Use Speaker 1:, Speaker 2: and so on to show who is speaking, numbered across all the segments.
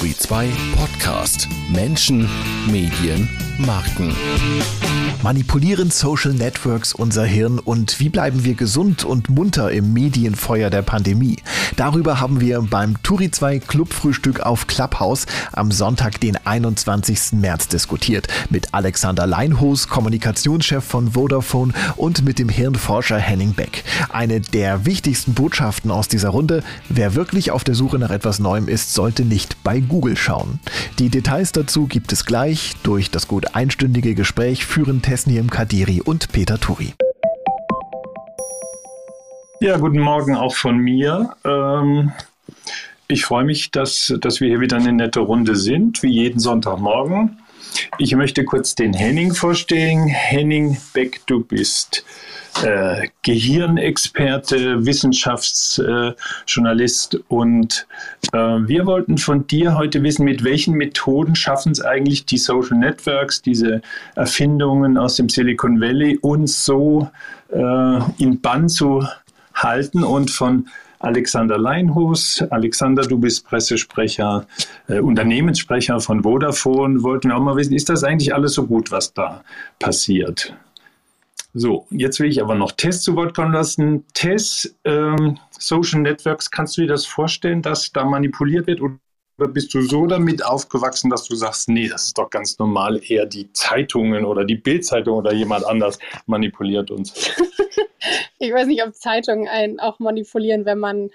Speaker 1: Turi 2 Podcast. Menschen, Medien, Marken.
Speaker 2: Manipulieren Social Networks unser Hirn und wie bleiben wir gesund und munter im Medienfeuer der Pandemie? Darüber haben wir beim Turi 2 Clubfrühstück auf Clubhouse am Sonntag, den 21. März diskutiert. Mit Alexander Leinhos, Kommunikationschef von Vodafone und mit dem Hirnforscher Henning Beck. Eine der wichtigsten Botschaften aus dieser Runde, wer wirklich auf der Suche nach etwas Neuem ist, sollte nicht bei Google schauen. Die Details dazu gibt es gleich. Durch das gut einstündige Gespräch führen Tesniem Kadiri und Peter Turi.
Speaker 3: Ja, guten Morgen auch von mir. Ähm, ich freue mich, dass, dass wir hier wieder eine nette Runde sind, wie jeden Sonntagmorgen. Ich möchte kurz den Henning vorstellen. Henning Beck, du bist äh, Gehirnexperte, Wissenschaftsjournalist äh, und äh, wir wollten von dir heute wissen, mit welchen Methoden schaffen es eigentlich die Social Networks, diese Erfindungen aus dem Silicon Valley, uns so äh, in Bann zu halten und von Alexander Leinhus. Alexander, du bist Pressesprecher, äh, Unternehmenssprecher von Vodafone. Wollten wir auch mal wissen, ist das eigentlich alles so gut, was da passiert? So, jetzt will ich aber noch Tess zu Wort kommen lassen. Tess, ähm, Social Networks, kannst du dir das vorstellen, dass da manipuliert wird? Oder bist du so damit aufgewachsen, dass du sagst, nee, das ist doch ganz normal, eher die Zeitungen oder die Bildzeitung oder jemand anders manipuliert uns?
Speaker 4: ich weiß nicht, ob Zeitungen einen auch manipulieren, wenn man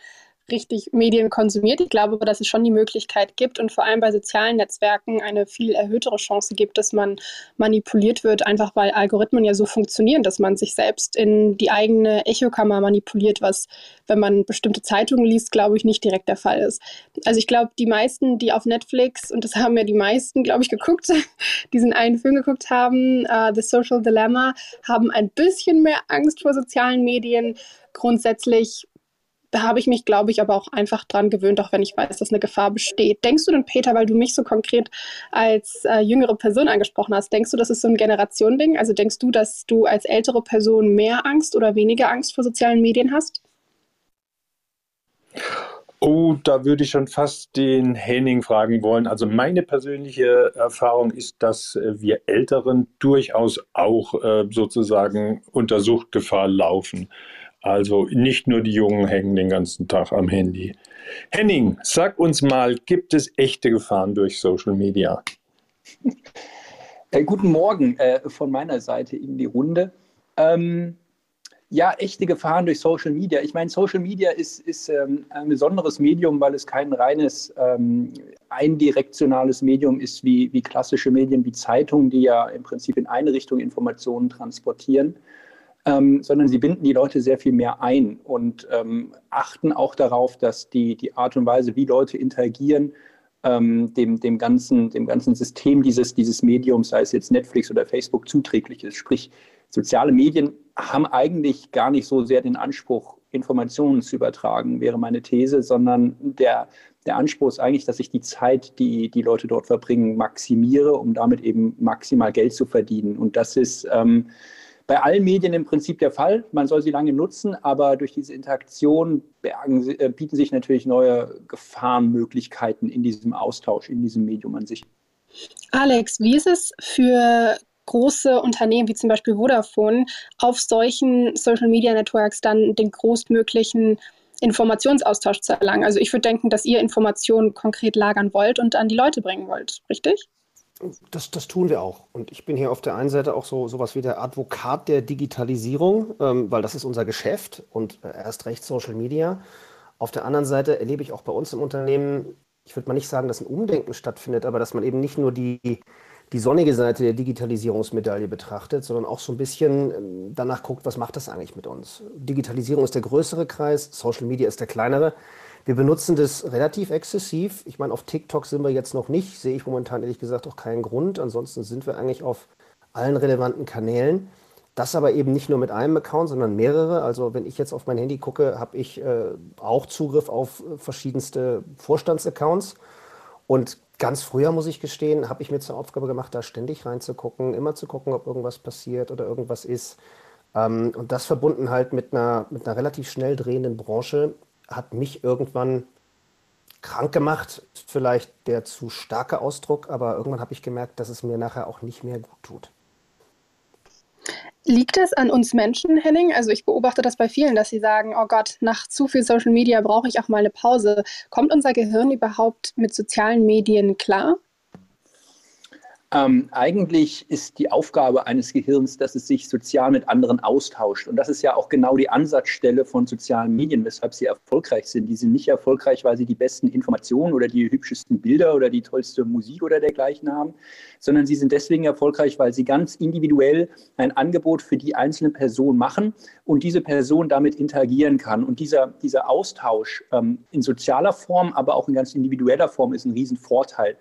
Speaker 4: richtig Medien konsumiert. Ich glaube aber, dass es schon die Möglichkeit gibt und vor allem bei sozialen Netzwerken eine viel erhöhtere Chance gibt, dass man manipuliert wird, einfach weil Algorithmen ja so funktionieren, dass man sich selbst in die eigene Echokammer manipuliert, was, wenn man bestimmte Zeitungen liest, glaube ich, nicht direkt der Fall ist. Also ich glaube, die meisten, die auf Netflix, und das haben ja die meisten, glaube ich, geguckt, diesen einen Film geguckt haben, uh, The Social Dilemma, haben ein bisschen mehr Angst vor sozialen Medien. Grundsätzlich habe ich mich, glaube ich, aber auch einfach dran gewöhnt, auch wenn ich weiß, dass eine Gefahr besteht. Denkst du denn, Peter, weil du mich so konkret als äh, jüngere Person angesprochen hast, denkst du, das ist so ein Generationending? Also denkst du, dass du als ältere Person mehr Angst oder weniger Angst vor sozialen Medien hast?
Speaker 3: Oh, da würde ich schon fast den Henning fragen wollen. Also meine persönliche Erfahrung ist, dass wir Älteren durchaus auch äh, sozusagen unter Suchtgefahr laufen. Also nicht nur die Jungen hängen den ganzen Tag am Handy. Henning, sag uns mal, gibt es echte Gefahren durch Social Media?
Speaker 5: Äh, guten Morgen äh, von meiner Seite in die Runde. Ähm, ja, echte Gefahren durch Social Media. Ich meine, Social Media ist, ist ähm, ein besonderes Medium, weil es kein reines ähm, eindirektionales Medium ist wie, wie klassische Medien wie Zeitungen, die ja im Prinzip in eine Richtung Informationen transportieren ähm, sondern sie binden die Leute sehr viel mehr ein und ähm, achten auch darauf, dass die, die Art und Weise, wie Leute interagieren, ähm, dem, dem, ganzen, dem ganzen System dieses, dieses Mediums, sei es jetzt Netflix oder Facebook, zuträglich ist. Sprich, soziale Medien haben eigentlich gar nicht so sehr den Anspruch, Informationen zu übertragen, wäre meine These, sondern der, der Anspruch ist eigentlich, dass ich die Zeit, die die Leute dort verbringen, maximiere, um damit eben maximal Geld zu verdienen. Und das ist ähm, bei allen Medien im Prinzip der Fall. Man soll sie lange nutzen, aber durch diese Interaktion äh, bieten sich natürlich neue Gefahrenmöglichkeiten in diesem Austausch, in diesem Medium an sich.
Speaker 4: Alex, wie ist es für große Unternehmen wie zum Beispiel Vodafone auf solchen Social Media Networks dann den größtmöglichen Informationsaustausch zu erlangen? Also ich würde denken, dass ihr Informationen konkret lagern wollt und an die Leute bringen wollt, richtig?
Speaker 6: Das, das tun wir auch. Und ich bin hier auf der einen Seite auch so sowas wie der Advokat der Digitalisierung, ähm, weil das ist unser Geschäft und äh, erst recht Social Media. Auf der anderen Seite erlebe ich auch bei uns im Unternehmen, ich würde mal nicht sagen, dass ein Umdenken stattfindet, aber dass man eben nicht nur die, die sonnige Seite der Digitalisierungsmedaille betrachtet, sondern auch so ein bisschen ähm, danach guckt, was macht das eigentlich mit uns. Digitalisierung ist der größere Kreis, Social Media ist der kleinere. Wir benutzen das relativ exzessiv. Ich meine, auf TikTok sind wir jetzt noch nicht, sehe ich momentan ehrlich gesagt auch keinen Grund. Ansonsten sind wir eigentlich auf allen relevanten Kanälen. Das aber eben nicht nur mit einem Account, sondern mehrere. Also wenn ich jetzt auf mein Handy gucke, habe ich äh, auch Zugriff auf verschiedenste Vorstandsaccounts. Und ganz früher, muss ich gestehen, habe ich mir zur Aufgabe gemacht, da ständig reinzugucken, immer zu gucken, ob irgendwas passiert oder irgendwas ist. Ähm, und das verbunden halt mit einer, mit einer relativ schnell drehenden Branche, hat mich irgendwann krank gemacht, vielleicht der zu starke Ausdruck, aber irgendwann habe ich gemerkt, dass es mir nachher auch nicht mehr gut tut.
Speaker 4: Liegt es an uns Menschen, Henning? Also ich beobachte das bei vielen, dass sie sagen, oh Gott, nach zu viel Social Media brauche ich auch mal eine Pause. Kommt unser Gehirn überhaupt mit sozialen Medien klar?
Speaker 5: Ähm, eigentlich ist die Aufgabe eines Gehirns, dass es sich sozial mit anderen austauscht. Und das ist ja auch genau die Ansatzstelle von sozialen Medien, weshalb sie erfolgreich sind. Die sind nicht erfolgreich, weil sie die besten Informationen oder die hübschesten Bilder oder die tollste Musik oder dergleichen haben, sondern sie sind deswegen erfolgreich, weil sie ganz individuell ein Angebot für die einzelne Person machen und diese Person damit interagieren kann. Und dieser, dieser Austausch ähm, in sozialer Form, aber auch in ganz individueller Form ist ein Riesenvorteil.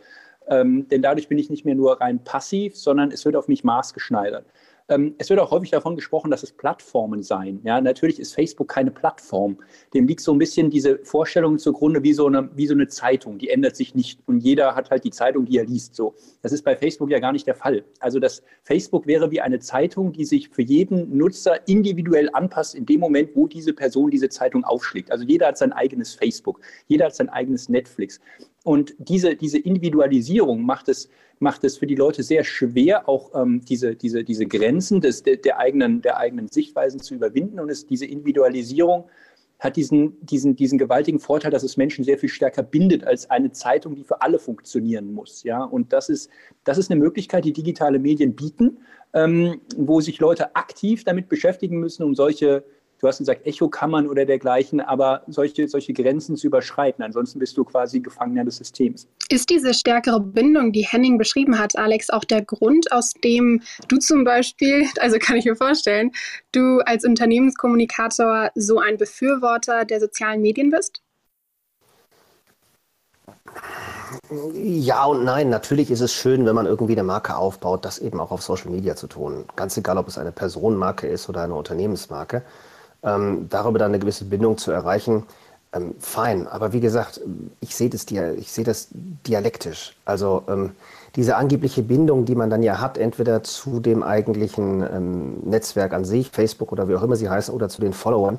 Speaker 5: Ähm, denn dadurch bin ich nicht mehr nur rein passiv, sondern es wird auf mich maßgeschneidert. Ähm, es wird auch häufig davon gesprochen, dass es Plattformen seien. Ja, natürlich ist Facebook keine Plattform. Dem liegt so ein bisschen diese Vorstellung zugrunde wie so, eine, wie so eine Zeitung. Die ändert sich nicht und jeder hat halt die Zeitung, die er liest. So, das ist bei Facebook ja gar nicht der Fall. Also das Facebook wäre wie eine Zeitung, die sich für jeden Nutzer individuell anpasst in dem Moment, wo diese Person diese Zeitung aufschlägt. Also jeder hat sein eigenes Facebook, jeder hat sein eigenes Netflix. Und diese, diese Individualisierung macht es, macht es für die Leute sehr schwer, auch ähm, diese, diese, diese Grenzen des, der, der, eigenen, der eigenen Sichtweisen zu überwinden. Und es, diese Individualisierung hat diesen, diesen, diesen gewaltigen Vorteil, dass es Menschen sehr viel stärker bindet als eine Zeitung, die für alle funktionieren muss. Ja? Und das ist, das ist eine Möglichkeit, die digitale Medien bieten, ähm, wo sich Leute aktiv damit beschäftigen müssen, um solche du hast gesagt, Echokammern oder dergleichen, aber solche, solche Grenzen zu überschreiten. Ansonsten bist du quasi Gefangener des Systems.
Speaker 4: Ist diese stärkere Bindung, die Henning beschrieben hat, Alex, auch der Grund, aus dem du zum Beispiel, also kann ich mir vorstellen, du als Unternehmenskommunikator so ein Befürworter der sozialen Medien bist?
Speaker 6: Ja und nein. Natürlich ist es schön, wenn man irgendwie eine Marke aufbaut, das eben auch auf Social Media zu tun. Ganz egal, ob es eine Personenmarke ist oder eine Unternehmensmarke ähm, darüber dann eine gewisse Bindung zu erreichen, ähm, fein. Aber wie gesagt, ich sehe das, sehe das dialektisch. Also ähm, diese angebliche Bindung, die man dann ja hat, entweder zu dem eigentlichen ähm, Netzwerk an sich, Facebook oder wie auch immer sie heißen, oder zu den Followern,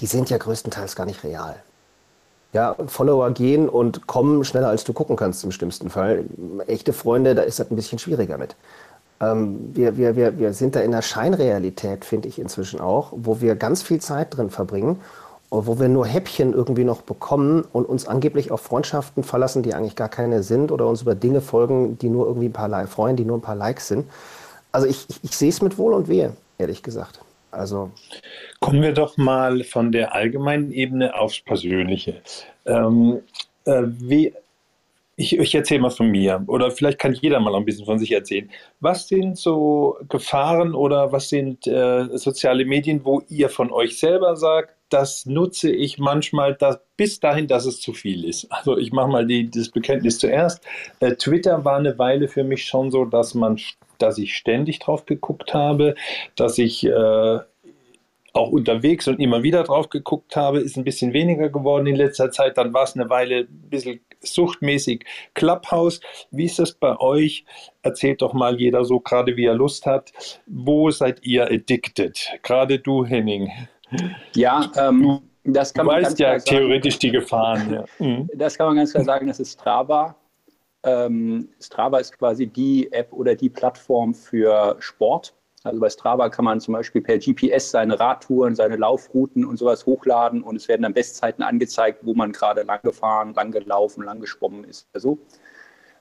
Speaker 6: die sind ja größtenteils gar nicht real. Ja, Follower gehen und kommen schneller, als du gucken kannst im schlimmsten Fall. Echte Freunde, da ist das ein bisschen schwieriger mit. Ähm, wir, wir, wir, wir sind da in der Scheinrealität, finde ich inzwischen auch, wo wir ganz viel Zeit drin verbringen und wo wir nur Häppchen irgendwie noch bekommen und uns angeblich auf Freundschaften verlassen, die eigentlich gar keine sind oder uns über Dinge folgen, die nur irgendwie ein paar Like freuen, die nur ein paar Likes sind. Also ich, ich, ich sehe es mit Wohl und Wehe, ehrlich gesagt. Also
Speaker 3: kommen wir doch mal von der allgemeinen Ebene aufs Persönliche. Ähm, äh, wie, ich, ich erzähle mal von mir oder vielleicht kann jeder mal ein bisschen von sich erzählen. Was sind so Gefahren oder was sind äh, soziale Medien, wo ihr von euch selber sagt, das nutze ich manchmal das, bis dahin, dass es zu viel ist. Also ich mache mal die, das Bekenntnis zuerst. Äh, Twitter war eine Weile für mich schon so, dass man, dass ich ständig drauf geguckt habe, dass ich äh, auch unterwegs und immer wieder drauf geguckt habe, ist ein bisschen weniger geworden in letzter Zeit. Dann war es eine Weile ein bisschen suchtmäßig Clubhouse. Wie ist das bei euch? Erzählt doch mal jeder so gerade, wie er Lust hat. Wo seid ihr addicted? Gerade du, Henning.
Speaker 5: Ja, ähm, das kann
Speaker 3: du
Speaker 5: man
Speaker 3: weißt ja theoretisch die Gefahren. Ja.
Speaker 5: Mhm. Das kann man ganz klar sagen, das ist Strava. Ähm, Strava ist quasi die App oder die Plattform für Sport. Also bei Strava kann man zum Beispiel per GPS seine Radtouren, seine Laufrouten und sowas hochladen und es werden dann Bestzeiten angezeigt, wo man gerade lang gefahren, lang gelaufen, lang geschwommen ist. Also,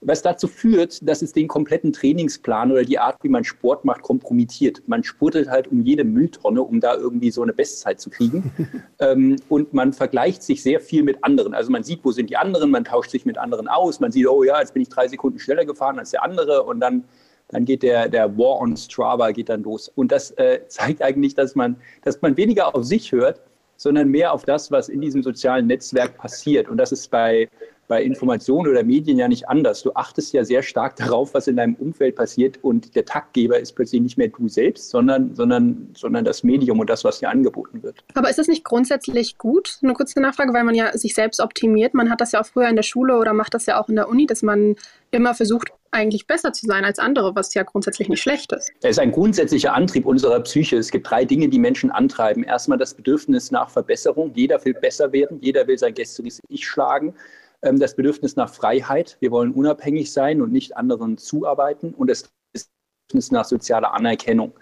Speaker 5: was dazu führt, dass es den kompletten Trainingsplan oder die Art, wie man Sport macht, kompromittiert. Man spurtet halt um jede Mülltonne, um da irgendwie so eine Bestzeit zu kriegen. ähm, und man vergleicht sich sehr viel mit anderen. Also man sieht, wo sind die anderen, man tauscht sich mit anderen aus, man sieht, oh ja, jetzt bin ich drei Sekunden schneller gefahren als der andere und dann dann geht der, der War on Strava geht dann los. Und das äh, zeigt eigentlich, dass man, dass man weniger auf sich hört, sondern mehr auf das, was in diesem sozialen Netzwerk passiert. Und das ist bei, bei Informationen oder Medien ja nicht anders. Du achtest ja sehr stark darauf, was in deinem Umfeld passiert und der Taktgeber ist plötzlich nicht mehr du selbst, sondern, sondern, sondern das Medium und das, was dir angeboten wird.
Speaker 4: Aber ist das nicht grundsätzlich gut? Eine kurze Nachfrage, weil man ja sich selbst optimiert. Man hat das ja auch früher in der Schule oder macht das ja auch in der Uni, dass man immer versucht, eigentlich besser zu sein als andere, was ja grundsätzlich nicht schlecht ist.
Speaker 5: Es ist ein grundsätzlicher Antrieb unserer Psyche. Es gibt drei Dinge, die Menschen antreiben. Erstmal das Bedürfnis nach Verbesserung. Jeder will besser werden, jeder will sein gestriges Ich schlagen. Ähm, das Bedürfnis nach Freiheit. Wir wollen unabhängig sein und nicht anderen zuarbeiten und das Bedürfnis nach sozialer Anerkennung.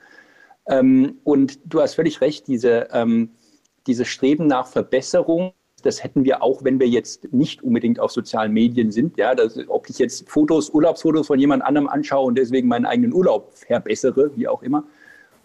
Speaker 5: Ähm, und du hast völlig recht, diese, ähm, diese Streben nach Verbesserung, das hätten wir auch, wenn wir jetzt nicht unbedingt auf sozialen Medien sind. Ja, das, ob ich jetzt Fotos, Urlaubsfotos von jemand anderem anschaue und deswegen meinen eigenen Urlaub verbessere, wie auch immer,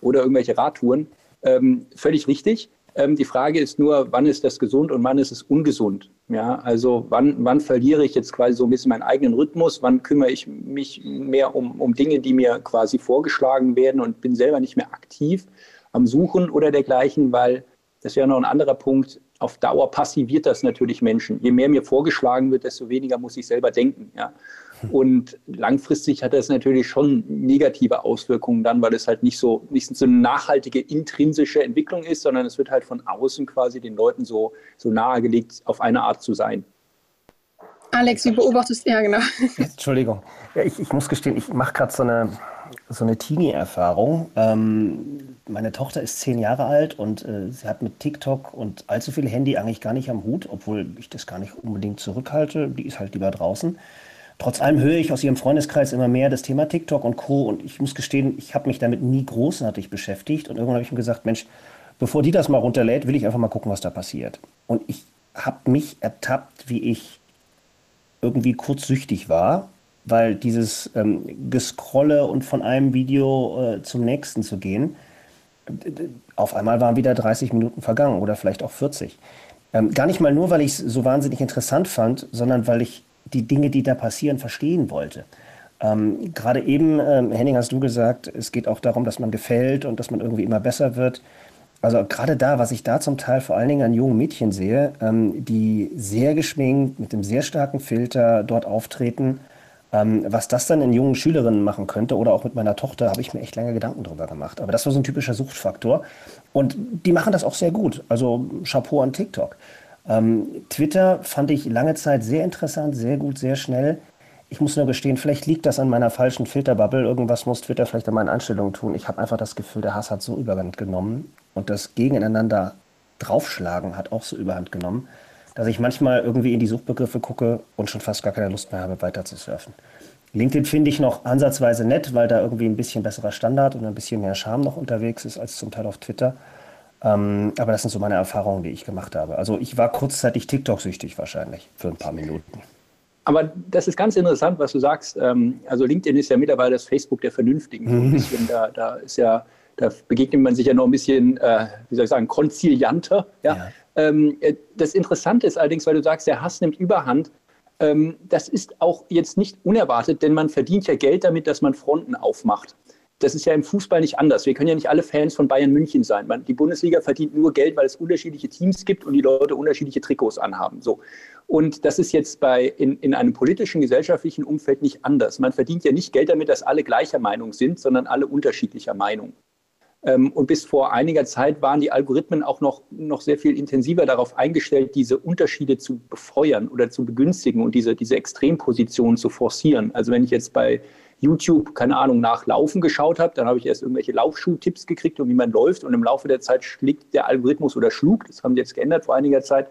Speaker 5: oder irgendwelche Radtouren, ähm, völlig richtig. Ähm, die Frage ist nur, wann ist das gesund und wann ist es ungesund? Ja, also wann, wann verliere ich jetzt quasi so ein bisschen meinen eigenen Rhythmus? Wann kümmere ich mich mehr um, um Dinge, die mir quasi vorgeschlagen werden und bin selber nicht mehr aktiv am Suchen oder dergleichen, weil das wäre noch ein anderer Punkt. Auf Dauer passiviert das natürlich Menschen. Je mehr mir vorgeschlagen wird, desto weniger muss ich selber denken. Ja. Und langfristig hat das natürlich schon negative Auswirkungen dann, weil es halt nicht so, nicht so eine nachhaltige intrinsische Entwicklung ist, sondern es wird halt von außen quasi den Leuten so, so nahegelegt, auf eine Art zu sein.
Speaker 4: Alex, wie beobachtest du, ja genau.
Speaker 6: Entschuldigung. Ja, ich, ich muss gestehen, ich mache gerade so eine, so eine Teenie-Erfahrung. Ähm, meine Tochter ist zehn Jahre alt und äh, sie hat mit TikTok und allzu viel Handy eigentlich gar nicht am Hut, obwohl ich das gar nicht unbedingt zurückhalte. Die ist halt lieber draußen. Trotz allem höre ich aus ihrem Freundeskreis immer mehr das Thema TikTok und Co. Und ich muss gestehen, ich habe mich damit nie großartig beschäftigt. Und irgendwann habe ich mir gesagt, Mensch, bevor die das mal runterlädt, will ich einfach mal gucken, was da passiert. Und ich habe mich ertappt, wie ich irgendwie kurzsüchtig war, weil dieses ähm, Gescrolle und von einem Video äh, zum nächsten zu gehen, auf einmal waren wieder 30 Minuten vergangen oder vielleicht auch 40. Ähm, gar nicht mal nur, weil ich es so wahnsinnig interessant fand, sondern weil ich die Dinge, die da passieren, verstehen wollte. Ähm, Gerade eben, ähm, Henning, hast du gesagt, es geht auch darum, dass man gefällt und dass man irgendwie immer besser wird. Also gerade da, was ich da zum Teil vor allen Dingen an jungen Mädchen sehe, ähm, die sehr geschminkt, mit einem sehr starken Filter dort auftreten, ähm, was das dann in jungen Schülerinnen machen könnte oder auch mit meiner Tochter, habe ich mir echt lange Gedanken drüber gemacht. Aber das war so ein typischer Suchtfaktor. Und die machen das auch sehr gut. Also Chapeau an TikTok. Ähm, Twitter fand ich lange Zeit sehr interessant, sehr gut, sehr schnell. Ich muss nur gestehen, vielleicht liegt das an meiner falschen Filterbubble. Irgendwas muss Twitter vielleicht an meinen Einstellungen tun. Ich habe einfach das Gefühl, der Hass hat so überhand genommen und das Gegeneinander draufschlagen hat auch so überhand genommen, dass ich manchmal irgendwie in die Suchbegriffe gucke und schon fast gar keine Lust mehr habe, weiter zu surfen. LinkedIn finde ich noch ansatzweise nett, weil da irgendwie ein bisschen besserer Standard und ein bisschen mehr Charme noch unterwegs ist als zum Teil auf Twitter. Ähm, aber das sind so meine Erfahrungen, die ich gemacht habe. Also ich war kurzzeitig TikTok-süchtig wahrscheinlich für ein paar Minuten.
Speaker 5: Aber das ist ganz interessant, was du sagst. Ähm, also LinkedIn ist ja mittlerweile das Facebook der Vernünftigen. Mhm. da, da ist ja, da begegnet man sich ja noch ein bisschen, äh, wie soll ich sagen, konzilianter. Ja? ja. Ähm, äh, das Interessante ist allerdings, weil du sagst, der Hass nimmt Überhand. Ähm, das ist auch jetzt nicht unerwartet, denn man verdient ja Geld damit, dass man Fronten aufmacht das ist ja im Fußball nicht anders. Wir können ja nicht alle Fans von Bayern München sein. die Bundesliga verdient nur Geld, weil es unterschiedliche Teams gibt und die Leute unterschiedliche Trikots anhaben. So. Und das ist jetzt bei, in, in einem politischen, gesellschaftlichen Umfeld nicht anders. Man verdient ja nicht Geld damit, dass alle gleicher Meinung sind, sondern alle unterschiedlicher Meinung. Ähm, und bis vor einiger Zeit waren die Algorithmen auch noch, noch sehr viel intensiver darauf eingestellt, diese Unterschiede zu befeuern oder zu begünstigen und diese, diese Extrempositionen zu forcieren. Also wenn ich jetzt bei YouTube, keine Ahnung, nach Laufen geschaut habe. Dann habe ich erst irgendwelche Laufschuh-Tipps gekriegt, um wie man läuft. Und im Laufe der Zeit schlägt der Algorithmus oder schlug, das haben sie jetzt geändert vor einiger Zeit,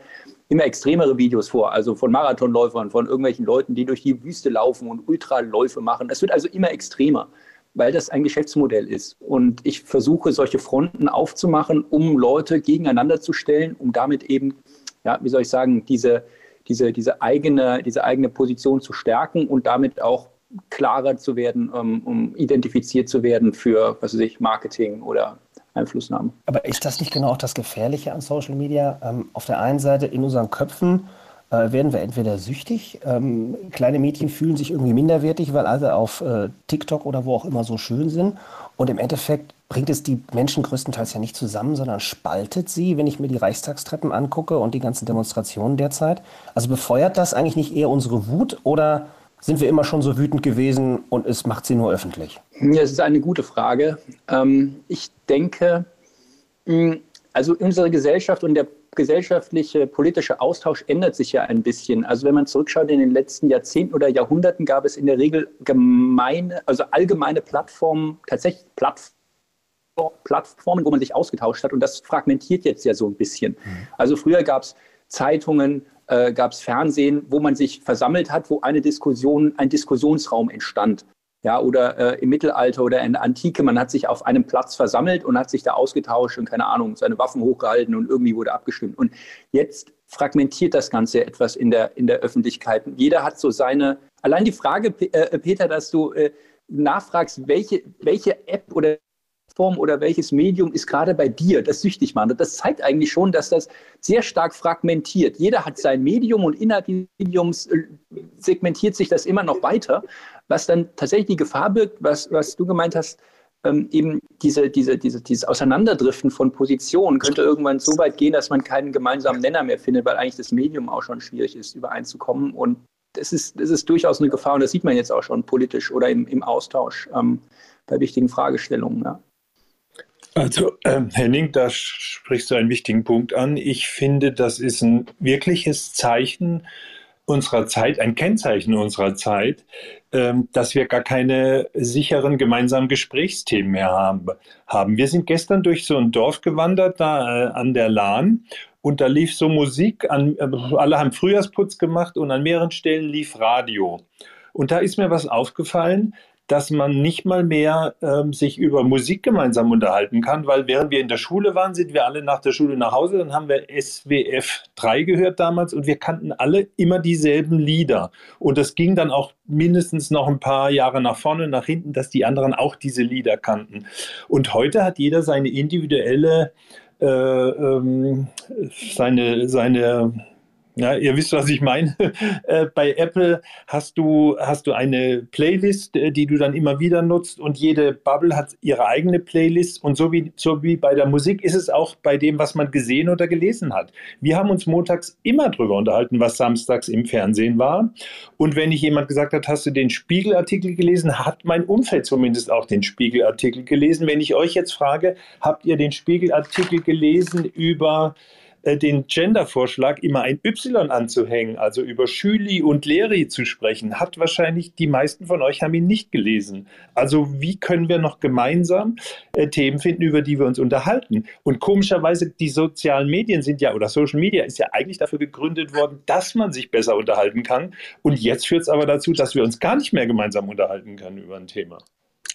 Speaker 5: immer extremere Videos vor. Also von Marathonläufern, von irgendwelchen Leuten, die durch die Wüste laufen und Ultraläufe machen. Es wird also immer extremer, weil das ein Geschäftsmodell ist. Und ich versuche, solche Fronten aufzumachen, um Leute gegeneinander zu stellen, um damit eben, ja, wie soll ich sagen, diese, diese, diese, eigene, diese eigene Position zu stärken und damit auch klarer zu werden, um, um identifiziert zu werden für, was weiß ich, Marketing oder Einflussnahme.
Speaker 6: Aber ist das nicht genau auch das Gefährliche an Social Media? Ähm, auf der einen Seite in unseren Köpfen äh, werden wir entweder süchtig, ähm, kleine Mädchen fühlen sich irgendwie minderwertig, weil alle auf äh, TikTok oder wo auch immer so schön sind. Und im Endeffekt bringt es die Menschen größtenteils ja nicht zusammen, sondern spaltet sie, wenn ich mir die Reichstagstreppen angucke und die ganzen Demonstrationen derzeit. Also befeuert das eigentlich nicht eher unsere Wut oder sind wir immer schon so wütend gewesen und es macht sie nur öffentlich?
Speaker 5: Ja, es ist eine gute Frage. Ähm, ich denke, also unsere Gesellschaft und der gesellschaftliche, politische Austausch ändert sich ja ein bisschen. Also wenn man zurückschaut in den letzten Jahrzehnten oder Jahrhunderten gab es in der Regel gemeine, also allgemeine Plattformen, tatsächlich Plattformen, Plattformen, wo man sich ausgetauscht hat. Und das fragmentiert jetzt ja so ein bisschen. Mhm. Also früher gab es Zeitungen, äh, gab es Fernsehen, wo man sich versammelt hat, wo eine Diskussion, ein Diskussionsraum entstand. Ja, oder äh, im Mittelalter oder in der Antike, man hat sich auf einem Platz versammelt und hat sich da ausgetauscht und keine Ahnung, seine Waffen hochgehalten und irgendwie wurde abgestimmt. Und jetzt fragmentiert das Ganze etwas in der, in der Öffentlichkeit. Jeder hat so seine, allein die Frage, äh, Peter, dass du äh, nachfragst, welche, welche App oder Form oder welches Medium ist gerade bei dir, das süchtig macht. Das zeigt eigentlich schon, dass das sehr stark fragmentiert. Jeder hat sein Medium und innerhalb des Mediums äh, segmentiert sich das immer noch weiter, was dann tatsächlich die Gefahr birgt, was, was du gemeint hast, ähm, eben diese, diese, diese, dieses Auseinanderdriften von Positionen könnte irgendwann so weit gehen, dass man keinen gemeinsamen Nenner mehr findet, weil eigentlich das Medium auch schon schwierig ist, übereinzukommen. Und das ist, das ist durchaus eine Gefahr und das sieht man jetzt auch schon politisch oder im, im Austausch ähm, bei wichtigen Fragestellungen. Ja.
Speaker 3: Also, äh, Henning, da sprichst du einen wichtigen Punkt an. Ich finde, das ist ein wirkliches Zeichen unserer Zeit, ein Kennzeichen unserer Zeit, äh, dass wir gar keine sicheren gemeinsamen Gesprächsthemen mehr haben. haben. Wir sind gestern durch so ein Dorf gewandert, da äh, an der Lahn. Und da lief so Musik, an, äh, alle haben Frühjahrsputz gemacht und an mehreren Stellen lief Radio. Und da ist mir was aufgefallen, dass man nicht mal mehr ähm, sich über Musik gemeinsam unterhalten kann, weil während wir in der Schule waren, sind wir alle nach der Schule nach Hause, dann haben wir SWF 3 gehört damals und wir kannten alle immer dieselben Lieder. Und das ging dann auch mindestens noch ein paar Jahre nach vorne, nach hinten, dass die anderen auch diese Lieder kannten. Und heute hat jeder seine individuelle äh, ähm, seine, seine ja, ihr wisst, was ich meine. Äh, bei Apple hast du, hast du eine Playlist, äh, die du dann immer wieder nutzt und jede Bubble hat ihre eigene Playlist und so wie, so wie bei der Musik ist es auch bei dem, was man gesehen oder gelesen hat. Wir haben uns montags immer drüber unterhalten, was samstags im Fernsehen war. Und wenn ich jemand gesagt hat, hast du den Spiegelartikel gelesen, hat mein Umfeld zumindest auch den Spiegelartikel gelesen. Wenn ich euch jetzt frage, habt ihr den Spiegelartikel gelesen über äh, den Gender-Vorschlag, immer ein Y anzuhängen, also über Schüli und Leri zu sprechen, hat wahrscheinlich die meisten von euch haben ihn nicht gelesen. Also wie können wir noch gemeinsam äh, Themen finden, über die wir uns unterhalten? Und komischerweise, die sozialen Medien sind ja, oder Social Media ist ja eigentlich dafür gegründet worden, dass man sich besser unterhalten kann. Und jetzt führt es aber dazu, dass wir uns gar nicht mehr gemeinsam unterhalten können über ein Thema.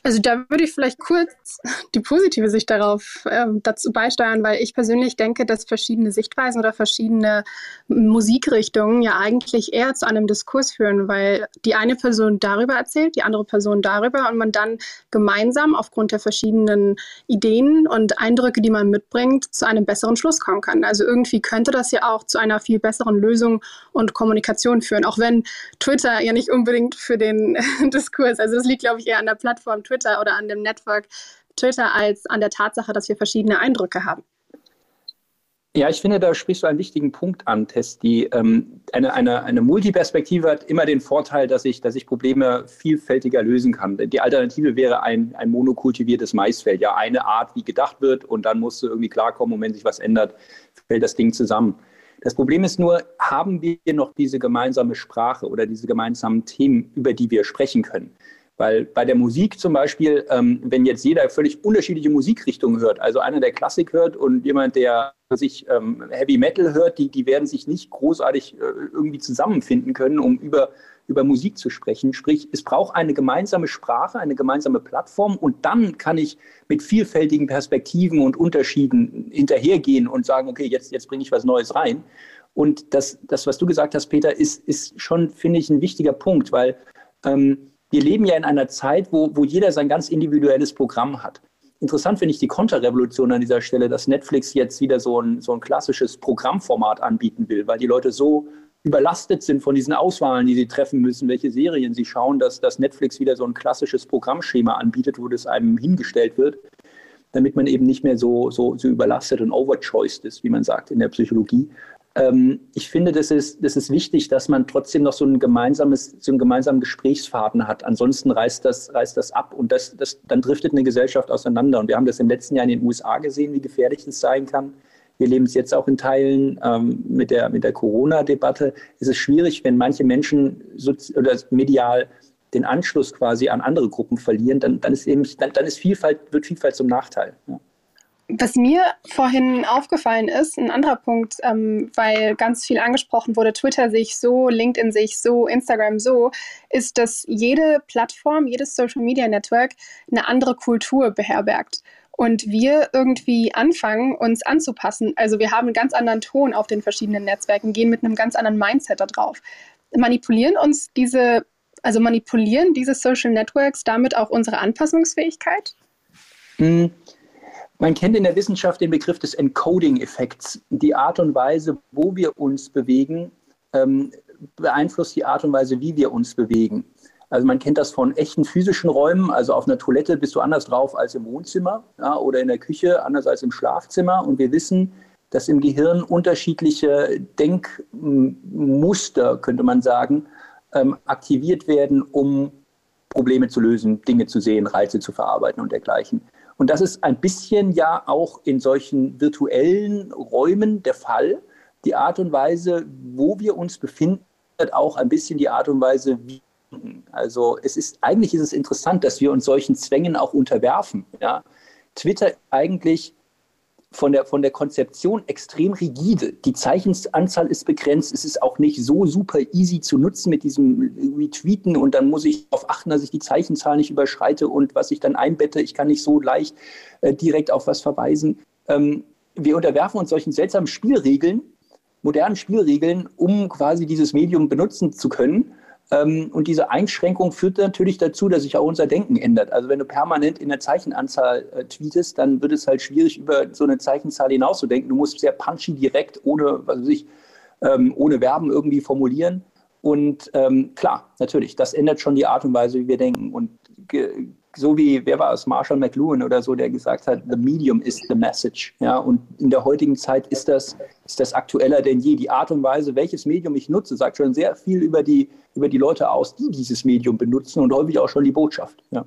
Speaker 4: Also da würde ich vielleicht kurz die positive Sicht darauf äh, dazu beisteuern, weil ich persönlich denke, dass verschiedene Sichtweisen oder verschiedene Musikrichtungen ja eigentlich eher zu einem Diskurs führen, weil die eine Person darüber erzählt, die andere Person darüber und man dann gemeinsam aufgrund der verschiedenen Ideen und Eindrücke, die man mitbringt, zu einem besseren Schluss kommen kann. Also irgendwie könnte das ja auch zu einer viel besseren Lösung und Kommunikation führen, auch wenn Twitter ja nicht unbedingt für den Diskurs, also das liegt glaube ich eher an der Plattform Twitter Twitter oder an dem Network Twitter als an der Tatsache, dass wir verschiedene Eindrücke haben.
Speaker 5: Ja, ich finde, da sprichst du einen wichtigen Punkt an, Testi. Ähm, eine, eine, eine Multiperspektive hat immer den Vorteil, dass ich, dass ich Probleme vielfältiger lösen kann. Die Alternative wäre ein, ein monokultiviertes Maisfeld. Ja, eine Art, wie gedacht wird, und dann musst du irgendwie klarkommen, und wenn sich was ändert, fällt das Ding zusammen. Das Problem ist nur, haben wir noch diese gemeinsame Sprache oder diese gemeinsamen Themen, über die wir sprechen können? Weil bei der Musik zum Beispiel, ähm, wenn jetzt jeder völlig unterschiedliche Musikrichtungen hört, also einer, der Klassik hört und jemand, der sich ähm, Heavy Metal hört, die, die werden sich nicht großartig äh, irgendwie zusammenfinden können, um über, über Musik zu sprechen. Sprich, es braucht eine gemeinsame Sprache, eine gemeinsame Plattform und dann kann ich mit vielfältigen Perspektiven und Unterschieden hinterhergehen und sagen, okay, jetzt, jetzt bringe ich was Neues rein. Und das, das, was du gesagt hast, Peter, ist, ist schon, finde ich, ein wichtiger Punkt, weil ähm, wir leben ja in einer Zeit, wo, wo jeder sein ganz individuelles Programm hat. Interessant finde ich die Konterrevolution an dieser Stelle, dass Netflix jetzt wieder so ein, so ein klassisches Programmformat anbieten will, weil die Leute so überlastet sind von diesen Auswahlen, die sie treffen müssen, welche Serien sie schauen, dass, dass Netflix wieder so ein klassisches Programmschema anbietet, wo das einem hingestellt wird, damit man eben nicht mehr so, so, so überlastet und overchoiced ist, wie man sagt in der Psychologie, ähm, ich finde, das ist, das ist wichtig, dass man trotzdem noch so ein gemeinsames, so einen gemeinsamen Gesprächsfaden hat. Ansonsten reißt das, reißt das ab und das, das, dann driftet eine Gesellschaft auseinander. Und wir haben das im letzten Jahr in den USA gesehen, wie gefährlich das sein kann. Wir leben es jetzt auch in Teilen ähm, mit der, mit der Corona-Debatte. Es ist schwierig, wenn manche Menschen oder medial den Anschluss quasi an andere Gruppen verlieren, dann, dann ist eben, dann, dann ist Vielfalt, wird Vielfalt zum Nachteil. Ja.
Speaker 4: Was mir vorhin aufgefallen ist, ein anderer Punkt, ähm, weil ganz viel angesprochen wurde, Twitter sich so, LinkedIn sich so, Instagram so, ist, dass jede Plattform, jedes Social Media Network eine andere Kultur beherbergt. Und wir irgendwie anfangen, uns anzupassen. Also wir haben einen ganz anderen Ton auf den verschiedenen Netzwerken, gehen mit einem ganz anderen Mindset da drauf. Manipulieren uns diese, also manipulieren diese Social Networks damit auch unsere Anpassungsfähigkeit?
Speaker 5: Man kennt in der Wissenschaft den Begriff des Encoding-Effekts. Die Art und Weise, wo wir uns bewegen, ähm, beeinflusst die Art und Weise, wie wir uns bewegen. Also man kennt das von echten physischen Räumen, also auf einer Toilette bist du anders drauf als im Wohnzimmer ja, oder in der Küche anders als im Schlafzimmer. Und wir wissen, dass im Gehirn unterschiedliche Denkmuster, könnte man sagen, ähm, aktiviert werden, um Probleme zu lösen, Dinge zu sehen, Reize zu verarbeiten und dergleichen. Und das ist ein bisschen ja auch in solchen virtuellen Räumen der Fall. Die Art und Weise, wo wir uns befinden, auch ein bisschen die Art und Weise, wie also es ist eigentlich ist es interessant, dass wir uns solchen Zwängen auch unterwerfen. Ja. Twitter eigentlich von der, von der Konzeption extrem rigide. Die Zeichenanzahl ist begrenzt. Es ist auch nicht so super easy zu nutzen mit diesem Retweeten und dann muss ich darauf achten, dass ich die Zeichenzahl nicht überschreite und was ich dann einbette, ich kann nicht so leicht äh, direkt auf was verweisen. Ähm, wir unterwerfen uns solchen seltsamen Spielregeln, modernen Spielregeln, um quasi dieses Medium benutzen zu können. Ähm, und diese Einschränkung führt natürlich dazu, dass sich auch unser Denken ändert. Also wenn du permanent in der Zeichenanzahl äh, tweetest, dann wird es halt schwierig, über so eine Zeichenzahl hinauszudenken. Du musst sehr punchy direkt, ohne, was weiß ich, ähm, ohne Verben irgendwie formulieren. Und ähm, klar, natürlich, das ändert schon die Art und Weise, wie wir denken. Und so wie, wer war es, Marshall McLuhan oder so, der gesagt hat, the medium is the message. Ja, und in der heutigen Zeit ist das, ist das aktueller denn je. Die Art und Weise, welches Medium ich nutze, sagt schon sehr viel über die, über die Leute aus, die dieses Medium benutzen und häufig auch schon die Botschaft. Ja.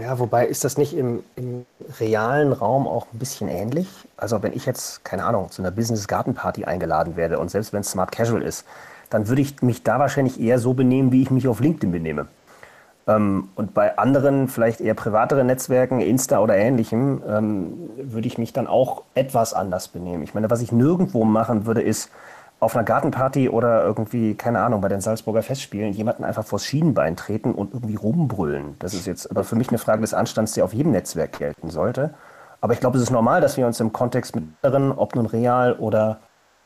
Speaker 6: Ja, wobei ist das nicht im, im, realen Raum auch ein bisschen ähnlich? Also wenn ich jetzt, keine Ahnung, zu einer Business-Garten-Party eingeladen werde und selbst wenn es Smart Casual ist, dann würde ich mich da wahrscheinlich eher so benehmen, wie ich mich auf LinkedIn benehme. Ähm, und bei anderen, vielleicht eher privateren Netzwerken, Insta oder ähnlichem, ähm, würde ich mich dann auch etwas anders benehmen. Ich meine, was ich nirgendwo machen würde, ist auf einer Gartenparty oder irgendwie, keine Ahnung, bei den Salzburger Festspielen jemanden einfach vors Schienenbein treten und irgendwie rumbrüllen. Das ist jetzt aber für mich eine Frage des Anstands, der auf jedem Netzwerk gelten sollte. Aber ich glaube, es ist normal, dass wir uns im Kontext mit anderen, ob nun real oder,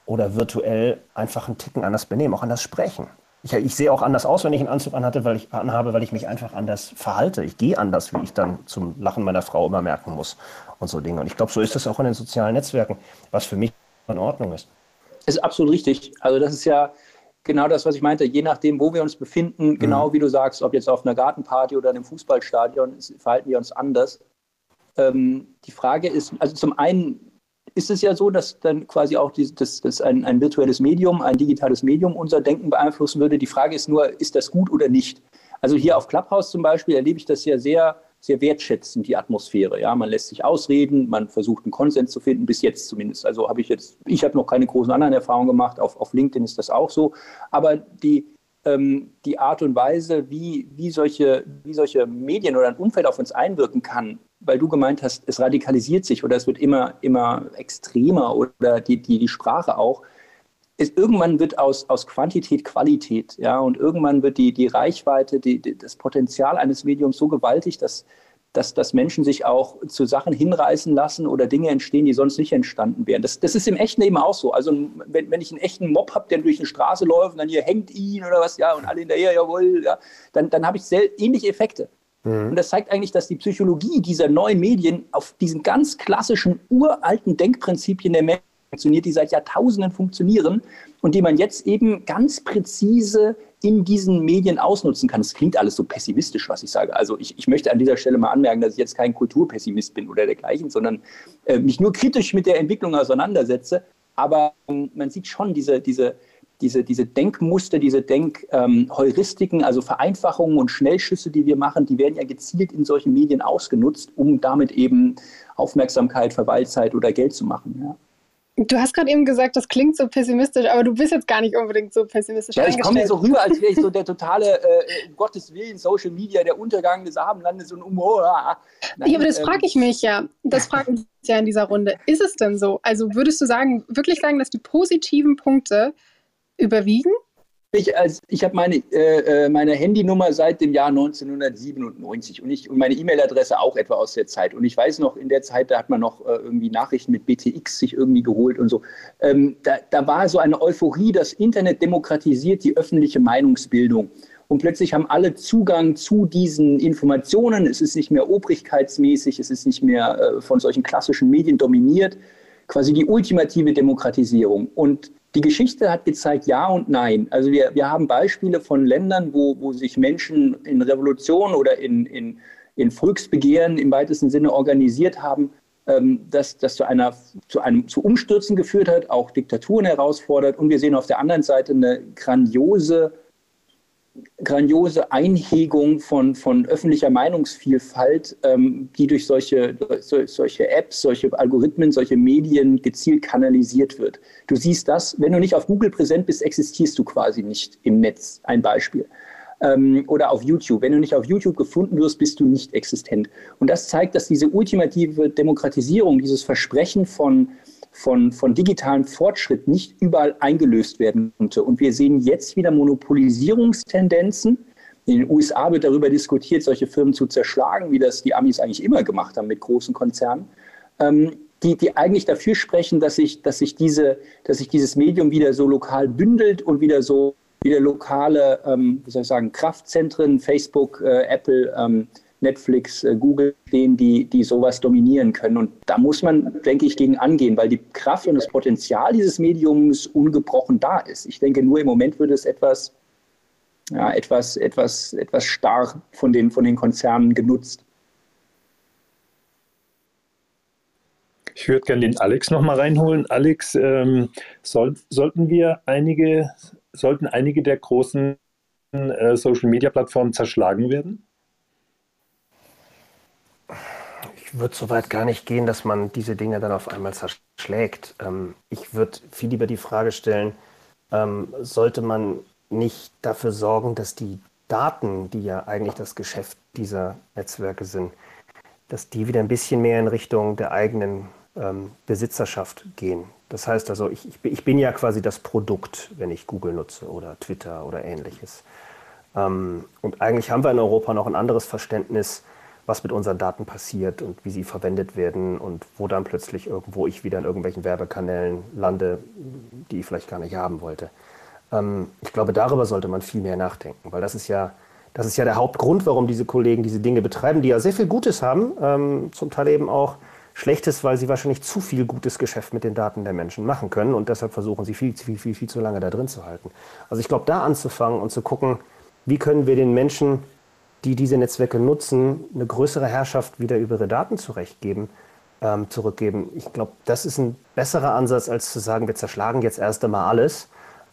Speaker 6: oder virtuell, einfach einen Ticken anders benehmen, auch anders sprechen. Ich, ich, sehe auch anders aus, wenn ich einen Anzug anhatte, weil ich, anhabe, weil ich mich einfach anders verhalte. Ich gehe anders, wie ich dann zum Lachen meiner Frau immer merken muss und so Dinge. Und ich glaube, so ist das auch in den sozialen Netzwerken, was für mich in Ordnung ist.
Speaker 5: Das ist absolut richtig. Also das ist ja genau das, was ich meinte. Je nachdem, wo wir uns befinden, mhm. genau wie du sagst, ob jetzt auf einer Gartenparty oder in einem Fußballstadion, verhalten wir uns anders. Ähm, die Frage ist, also zum einen ist es ja so, dass dann quasi auch die, das, das ein, ein virtuelles Medium, ein digitales Medium unser Denken beeinflussen würde. Die Frage ist nur, ist das gut oder nicht? Also hier auf Clubhouse zum Beispiel erlebe ich das ja sehr, sehr wertschätzend, die Atmosphäre. Ja, man lässt sich ausreden, man versucht einen Konsens zu finden, bis jetzt zumindest. Also habe ich jetzt, ich habe noch keine großen anderen Erfahrungen gemacht. Auf, auf LinkedIn ist das auch so. Aber die, ähm, die Art und Weise, wie, wie, solche, wie solche Medien oder ein Umfeld auf uns einwirken kann, weil du gemeint hast, es radikalisiert sich oder es wird immer, immer extremer oder die, die, die Sprache auch. Ist, irgendwann wird aus, aus Quantität Qualität, ja, und irgendwann wird die, die Reichweite, die, die, das Potenzial eines Mediums so gewaltig, dass, dass, dass Menschen sich auch zu Sachen hinreißen lassen oder Dinge entstehen, die sonst nicht entstanden wären. Das, das ist im echten Leben auch so. Also wenn, wenn ich einen echten Mob habe, der durch eine Straße läuft und dann hier hängt ihn oder was, ja, und alle hinterher, jawohl, ja, dann, dann habe ich sehr ähnliche Effekte. Mhm. Und das zeigt eigentlich, dass die Psychologie dieser neuen Medien auf diesen ganz klassischen, uralten Denkprinzipien der Menschen funktioniert, die seit Jahrtausenden funktionieren und die man jetzt eben ganz präzise in diesen Medien ausnutzen kann. Es klingt alles so pessimistisch, was ich sage. Also ich, ich, möchte an dieser Stelle mal anmerken, dass ich jetzt kein Kulturpessimist bin oder dergleichen, sondern äh, mich nur kritisch mit der Entwicklung auseinandersetze. Aber ähm, man sieht schon diese, diese, diese, diese Denkmuster, diese Denkheuristiken, ähm, also Vereinfachungen und Schnellschüsse, die wir machen, die werden ja gezielt in solchen Medien ausgenutzt, um damit eben Aufmerksamkeit, Verweilzeit oder Geld zu machen. Ja.
Speaker 4: Du hast gerade eben gesagt, das klingt so pessimistisch, aber du bist jetzt gar nicht unbedingt so pessimistisch.
Speaker 5: Ja, ich komme mir so rüber, als wäre ich so der totale, äh, um Gottes Willen, Social Media, der Untergang des Abendlandes und Humor.
Speaker 4: Nein, ja, aber das ähm, frage ich mich ja. Das frage ich ja in dieser Runde. Ist es denn so? Also würdest du sagen, wirklich sagen, dass die positiven Punkte überwiegen?
Speaker 5: Ich, als, ich habe meine, äh, äh, meine Handynummer seit dem Jahr 1997 und, ich, und meine E-Mail-Adresse auch etwa aus der Zeit. Und ich weiß noch, in der Zeit, da hat man noch äh, irgendwie Nachrichten mit BTX sich irgendwie geholt und so. Ähm, da, da war so eine Euphorie, das Internet demokratisiert die öffentliche Meinungsbildung. Und plötzlich haben alle Zugang zu diesen Informationen. Es ist nicht mehr obrigkeitsmäßig, es ist nicht mehr äh, von solchen klassischen Medien dominiert. Quasi die ultimative Demokratisierung. Und die Geschichte hat gezeigt, ja und nein. Also wir, wir haben Beispiele von Ländern, wo, wo sich Menschen in Revolution oder in, in, in Volksbegehren im weitesten Sinne organisiert haben, ähm, das, das zu, einer, zu einem zu Umstürzen geführt hat, auch Diktaturen herausfordert. Und wir sehen auf der anderen Seite eine grandiose grandiose Einhegung von, von öffentlicher Meinungsvielfalt, ähm, die durch solche, durch solche Apps, solche Algorithmen, solche Medien gezielt kanalisiert wird. Du siehst das, wenn du nicht auf Google präsent bist, existierst du quasi nicht im Netz. Ein Beispiel. Ähm, oder auf YouTube. Wenn du nicht auf YouTube gefunden wirst, bist du nicht existent. Und das zeigt, dass diese ultimative Demokratisierung, dieses Versprechen von von, von digitalem Fortschritt nicht überall eingelöst werden konnte. Und wir sehen jetzt wieder Monopolisierungstendenzen. In den USA wird darüber diskutiert, solche Firmen zu zerschlagen, wie das die Amis eigentlich immer gemacht haben mit großen Konzernen. Ähm, die, die eigentlich dafür sprechen, dass sich, dass, sich diese, dass sich dieses Medium wieder so lokal bündelt und wieder so wieder lokale, ähm, wie soll ich sagen, Kraftzentren, Facebook, äh, Apple, ähm, Netflix, äh, Google denen, die, die sowas dominieren können. Und da muss man, denke ich, gegen angehen, weil die Kraft und das Potenzial dieses Mediums ungebrochen da ist. Ich denke, nur im Moment wird es etwas, ja, etwas, etwas, etwas starr von den, von den Konzernen genutzt.
Speaker 3: Ich würde gerne den Alex noch mal reinholen. Alex, ähm, soll, sollten wir einige, sollten einige der großen äh, Social Media Plattformen zerschlagen werden?
Speaker 6: Ich würde so weit gar nicht gehen, dass man diese Dinge dann auf einmal zerschlägt. Ähm, ich würde viel lieber die Frage stellen, ähm, sollte man nicht dafür sorgen, dass die Daten, die ja eigentlich das Geschäft dieser Netzwerke sind, dass die wieder ein bisschen mehr in Richtung der eigenen ähm, Besitzerschaft gehen. Das heißt also, ich, ich, bin ja quasi das Produkt, wenn ich Google nutze oder Twitter oder ähnliches. Ähm, und eigentlich haben wir in Europa noch ein anderes Verständnis, was mit unseren Daten passiert und wie sie verwendet werden und wo dann plötzlich irgendwo ich wieder in irgendwelchen Werbekanälen lande, die ich vielleicht gar nicht haben wollte. Ähm, ich glaube, darüber sollte man viel mehr nachdenken, weil das ist ja, das ist ja der Hauptgrund, warum diese Kollegen diese Dinge betreiben, die ja sehr viel Gutes haben, ähm, zum Teil eben auch Schlechtes, weil sie wahrscheinlich zu viel gutes Geschäft mit den Daten der Menschen machen können und deshalb versuchen sie viel, viel, viel, viel zu lange da drin zu halten. Also ich glaube, da anzufangen und zu gucken, wie können wir den Menschen die diese Netzwerke nutzen, eine größere Herrschaft wieder über ihre Daten zurechtgeben, ähm, zurückgeben. Ich glaube, das ist ein besserer Ansatz, als zu sagen, wir zerschlagen jetzt erst einmal alles,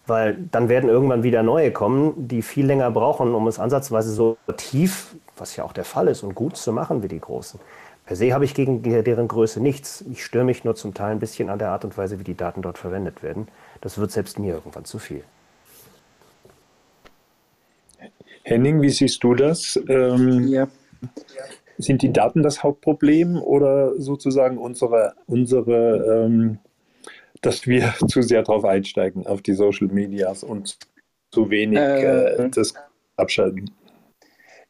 Speaker 6: weil dann werden irgendwann wieder neue kommen, die viel länger brauchen, um es ansatzweise so tief, was ja auch der Fall ist, und gut zu machen wie die Großen. Per se habe ich gegen deren Größe nichts. Ich störe mich nur zum Teil ein bisschen an der Art und Weise, wie die Daten dort verwendet werden. Das wird selbst mir irgendwann zu viel.
Speaker 3: Henning, wie siehst du das? Ähm, ja. Sind die Daten das Hauptproblem oder sozusagen unsere, unsere ähm, dass wir zu sehr darauf einsteigen, auf die Social Medias und zu wenig äh, äh, das abschalten?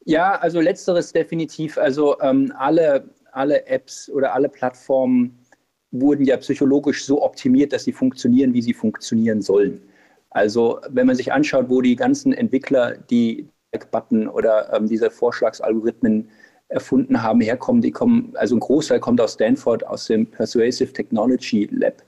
Speaker 5: Ja, also letzteres definitiv. Also ähm, alle, alle Apps oder alle Plattformen wurden ja psychologisch so optimiert, dass sie funktionieren, wie sie funktionieren sollen. Also wenn man sich anschaut, wo die ganzen Entwickler, die Like-Button oder ähm, diese Vorschlagsalgorithmen erfunden haben, herkommen. Die kommen, also ein Großteil kommt aus Stanford, aus dem Persuasive Technology Lab,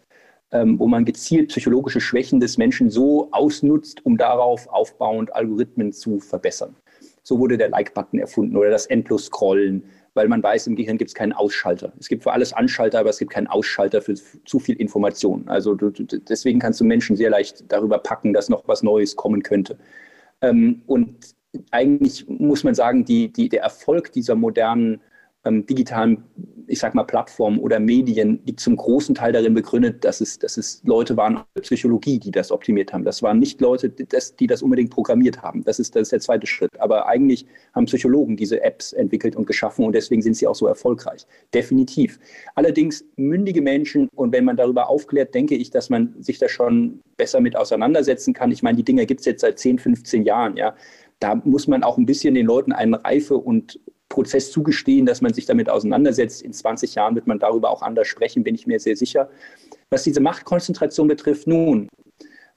Speaker 5: ähm, wo man gezielt psychologische Schwächen des Menschen so ausnutzt, um darauf aufbauend Algorithmen zu verbessern. So wurde der Like-Button erfunden oder das Endlos-Scrollen, weil man weiß, im Gehirn gibt es keinen Ausschalter. Es gibt für alles Anschalter, aber es gibt keinen Ausschalter für zu viel Information. Also du, du, deswegen kannst du Menschen sehr leicht darüber packen, dass noch was Neues kommen könnte. Ähm, und eigentlich muss man sagen, die, die, der Erfolg dieser modernen ähm, digitalen ich sag mal, Plattformen oder Medien liegt zum großen Teil darin begründet, dass es, dass es Leute waren Psychologie, die das optimiert haben. Das waren nicht Leute, die das, die das unbedingt programmiert haben. Das ist, das ist der zweite Schritt. Aber eigentlich haben Psychologen diese Apps entwickelt und geschaffen und deswegen sind sie auch so erfolgreich. Definitiv. Allerdings mündige Menschen und wenn man darüber aufklärt, denke ich, dass man sich da schon besser mit auseinandersetzen kann. Ich meine, die Dinger gibt es jetzt seit 10, 15 Jahren, ja da muss man auch ein bisschen den Leuten einen Reife und Prozess zugestehen, dass man sich damit auseinandersetzt. In 20 Jahren wird man darüber auch anders sprechen, bin ich mir sehr sicher. Was diese Machtkonzentration betrifft, nun,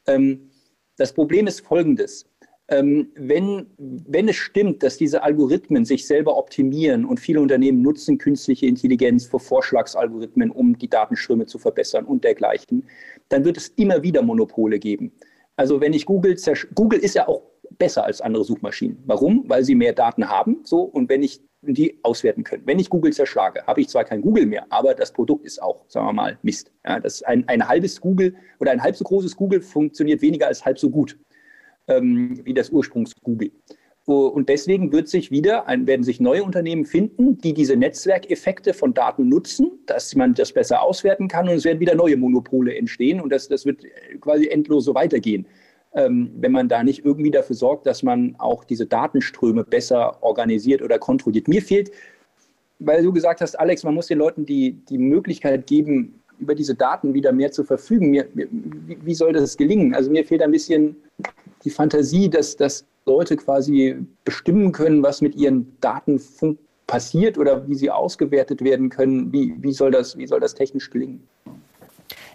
Speaker 5: ähm, das Problem ist folgendes. Ähm, wenn, wenn es stimmt, dass diese Algorithmen sich selber optimieren und viele Unternehmen nutzen künstliche Intelligenz für Vorschlagsalgorithmen, um die Datenströme zu verbessern und dergleichen, dann wird es immer wieder Monopole geben. Also wenn ich Google, Google ist ja auch besser als andere Suchmaschinen. Warum? Weil sie mehr Daten haben, so und wenn ich die auswerten können. Wenn ich Google zerschlage, habe ich zwar kein Google mehr, aber das Produkt ist auch, sagen wir mal, Mist. Ja, das ein, ein halbes Google oder ein halb so großes Google funktioniert weniger als halb so gut ähm, wie das Ursprungs-Google. Und deswegen wird sich wieder, werden sich neue Unternehmen finden, die diese Netzwerkeffekte von Daten nutzen, dass man das besser auswerten kann und es werden wieder neue Monopole entstehen und das, das wird quasi endlos so weitergehen ähm, wenn man da nicht irgendwie dafür sorgt, dass man auch diese Datenströme besser organisiert oder kontrolliert. Mir fehlt, weil du gesagt hast, Alex, man muss den Leuten die, die Möglichkeit geben, über diese Daten wieder mehr zu verfügen. Mir, wie, wie, soll das gelingen? Also mir fehlt ein bisschen die Fantasie, dass, dass Leute quasi bestimmen können, was mit ihren Daten passiert oder wie sie ausgewertet werden können. Wie, wie, soll, das, wie soll das technisch gelingen?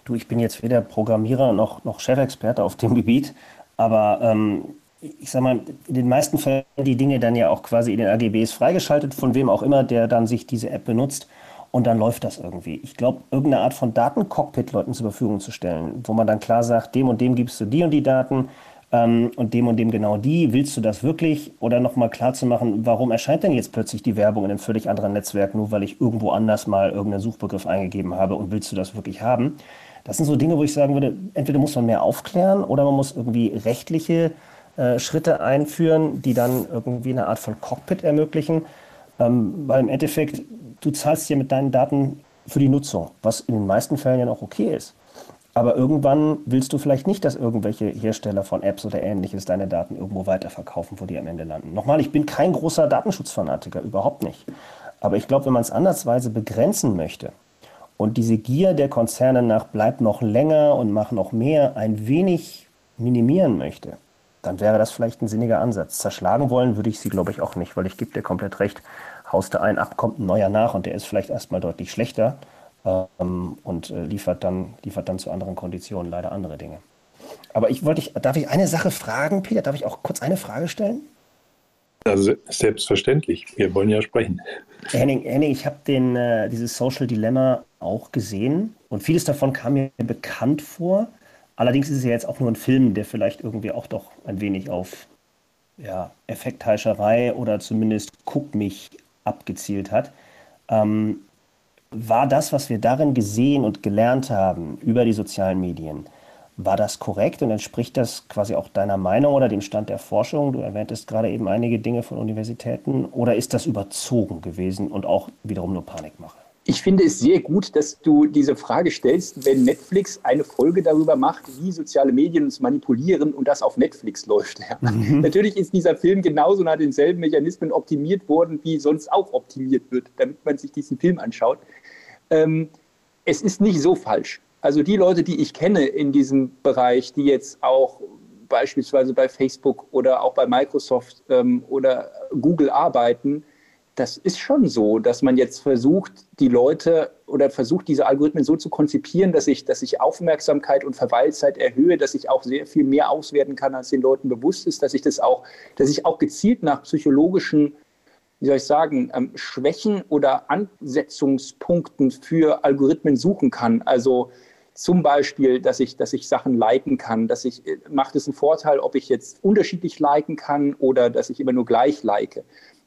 Speaker 6: Du, ich bin jetzt weder Programmierer noch, noch Chefexperte auf dem Gebiet, aber ähm, ich sag mal, in den meisten Fällen die Dinge dann ja auch quasi in den AGBs freigeschaltet, von wem auch immer, der dann sich diese App benutzt. Und dann läuft das irgendwie. Ich glaube, irgendeine Art von Datencockpit Leuten zur Verfügung zu stellen, wo man dann klar sagt, dem und dem gibst du die und die Daten ähm, und dem und dem genau die. Willst du das wirklich? Oder nochmal klar zu machen, warum erscheint denn jetzt plötzlich die Werbung in einem völlig anderen Netzwerk, nur weil ich irgendwo anders mal irgendeinen Suchbegriff eingegeben habe und willst du das wirklich haben? Das sind so Dinge, wo ich sagen würde, entweder muss man mehr aufklären oder man muss irgendwie rechtliche äh, Schritte einführen, die dann irgendwie eine Art von Cockpit ermöglichen. Ähm, weil im Endeffekt, du zahlst ja mit deinen Daten für die Nutzung, was in den meisten Fällen ja noch okay ist. Aber irgendwann willst du vielleicht nicht, dass irgendwelche Hersteller von Apps oder ähnliches deine Daten irgendwo weiterverkaufen, wo die am Ende landen. Nochmal, ich bin kein großer Datenschutzfanatiker, überhaupt nicht. Aber ich glaube, wenn man es andersweise begrenzen möchte, und diese Gier der Konzerne nach bleib noch länger und mach noch mehr ein wenig minimieren möchte, dann wäre das vielleicht ein sinniger Ansatz. Zerschlagen wollen würde ich sie, glaube ich, auch nicht, weil ich gebe dir komplett recht. Haust du ein ab, kommt ein neuer nach und der ist vielleicht erstmal deutlich schlechter ähm, und äh, liefert, dann, liefert dann zu anderen Konditionen leider andere Dinge. Aber ich wollte, ich, darf ich eine Sache fragen, Peter? Darf ich auch kurz eine Frage stellen?
Speaker 3: Also selbstverständlich, wir wollen ja sprechen.
Speaker 6: Henning, Henning ich habe äh, dieses Social Dilemma auch gesehen und vieles davon kam mir bekannt vor. Allerdings ist es ja jetzt auch nur ein Film, der vielleicht irgendwie auch doch ein wenig auf ja, Effektheischerei oder zumindest Guck mich abgezielt hat. Ähm, war das, was wir darin gesehen und gelernt haben über die sozialen Medien, war das korrekt und entspricht das quasi auch deiner Meinung oder dem Stand der Forschung? Du erwähntest gerade eben einige Dinge von Universitäten. Oder ist das überzogen gewesen und auch wiederum nur Panikmache?
Speaker 5: Ich finde es sehr gut, dass du diese Frage stellst, wenn Netflix eine Folge darüber macht, wie soziale Medien uns manipulieren und das auf Netflix läuft. Ja. Mhm. Natürlich ist dieser Film genauso nach denselben Mechanismen optimiert worden, wie sonst auch optimiert wird, damit man sich diesen Film anschaut. Ähm, es ist nicht so falsch. Also die Leute, die ich kenne in diesem Bereich, die jetzt auch beispielsweise bei Facebook oder auch bei Microsoft ähm, oder Google arbeiten, das ist schon so, dass man jetzt versucht, die Leute oder versucht, diese Algorithmen so zu konzipieren, dass ich, dass ich Aufmerksamkeit und Verweilzeit erhöhe, dass ich auch sehr viel mehr auswerten kann, als den Leuten bewusst ist, dass ich das auch, dass ich auch gezielt nach psychologischen wie soll ich sagen, ähm, Schwächen oder Ansetzungspunkten für Algorithmen suchen kann. Also zum Beispiel, dass ich, dass ich Sachen liken kann, dass ich, äh, macht es einen Vorteil, ob ich jetzt unterschiedlich liken kann oder dass ich immer nur gleich like.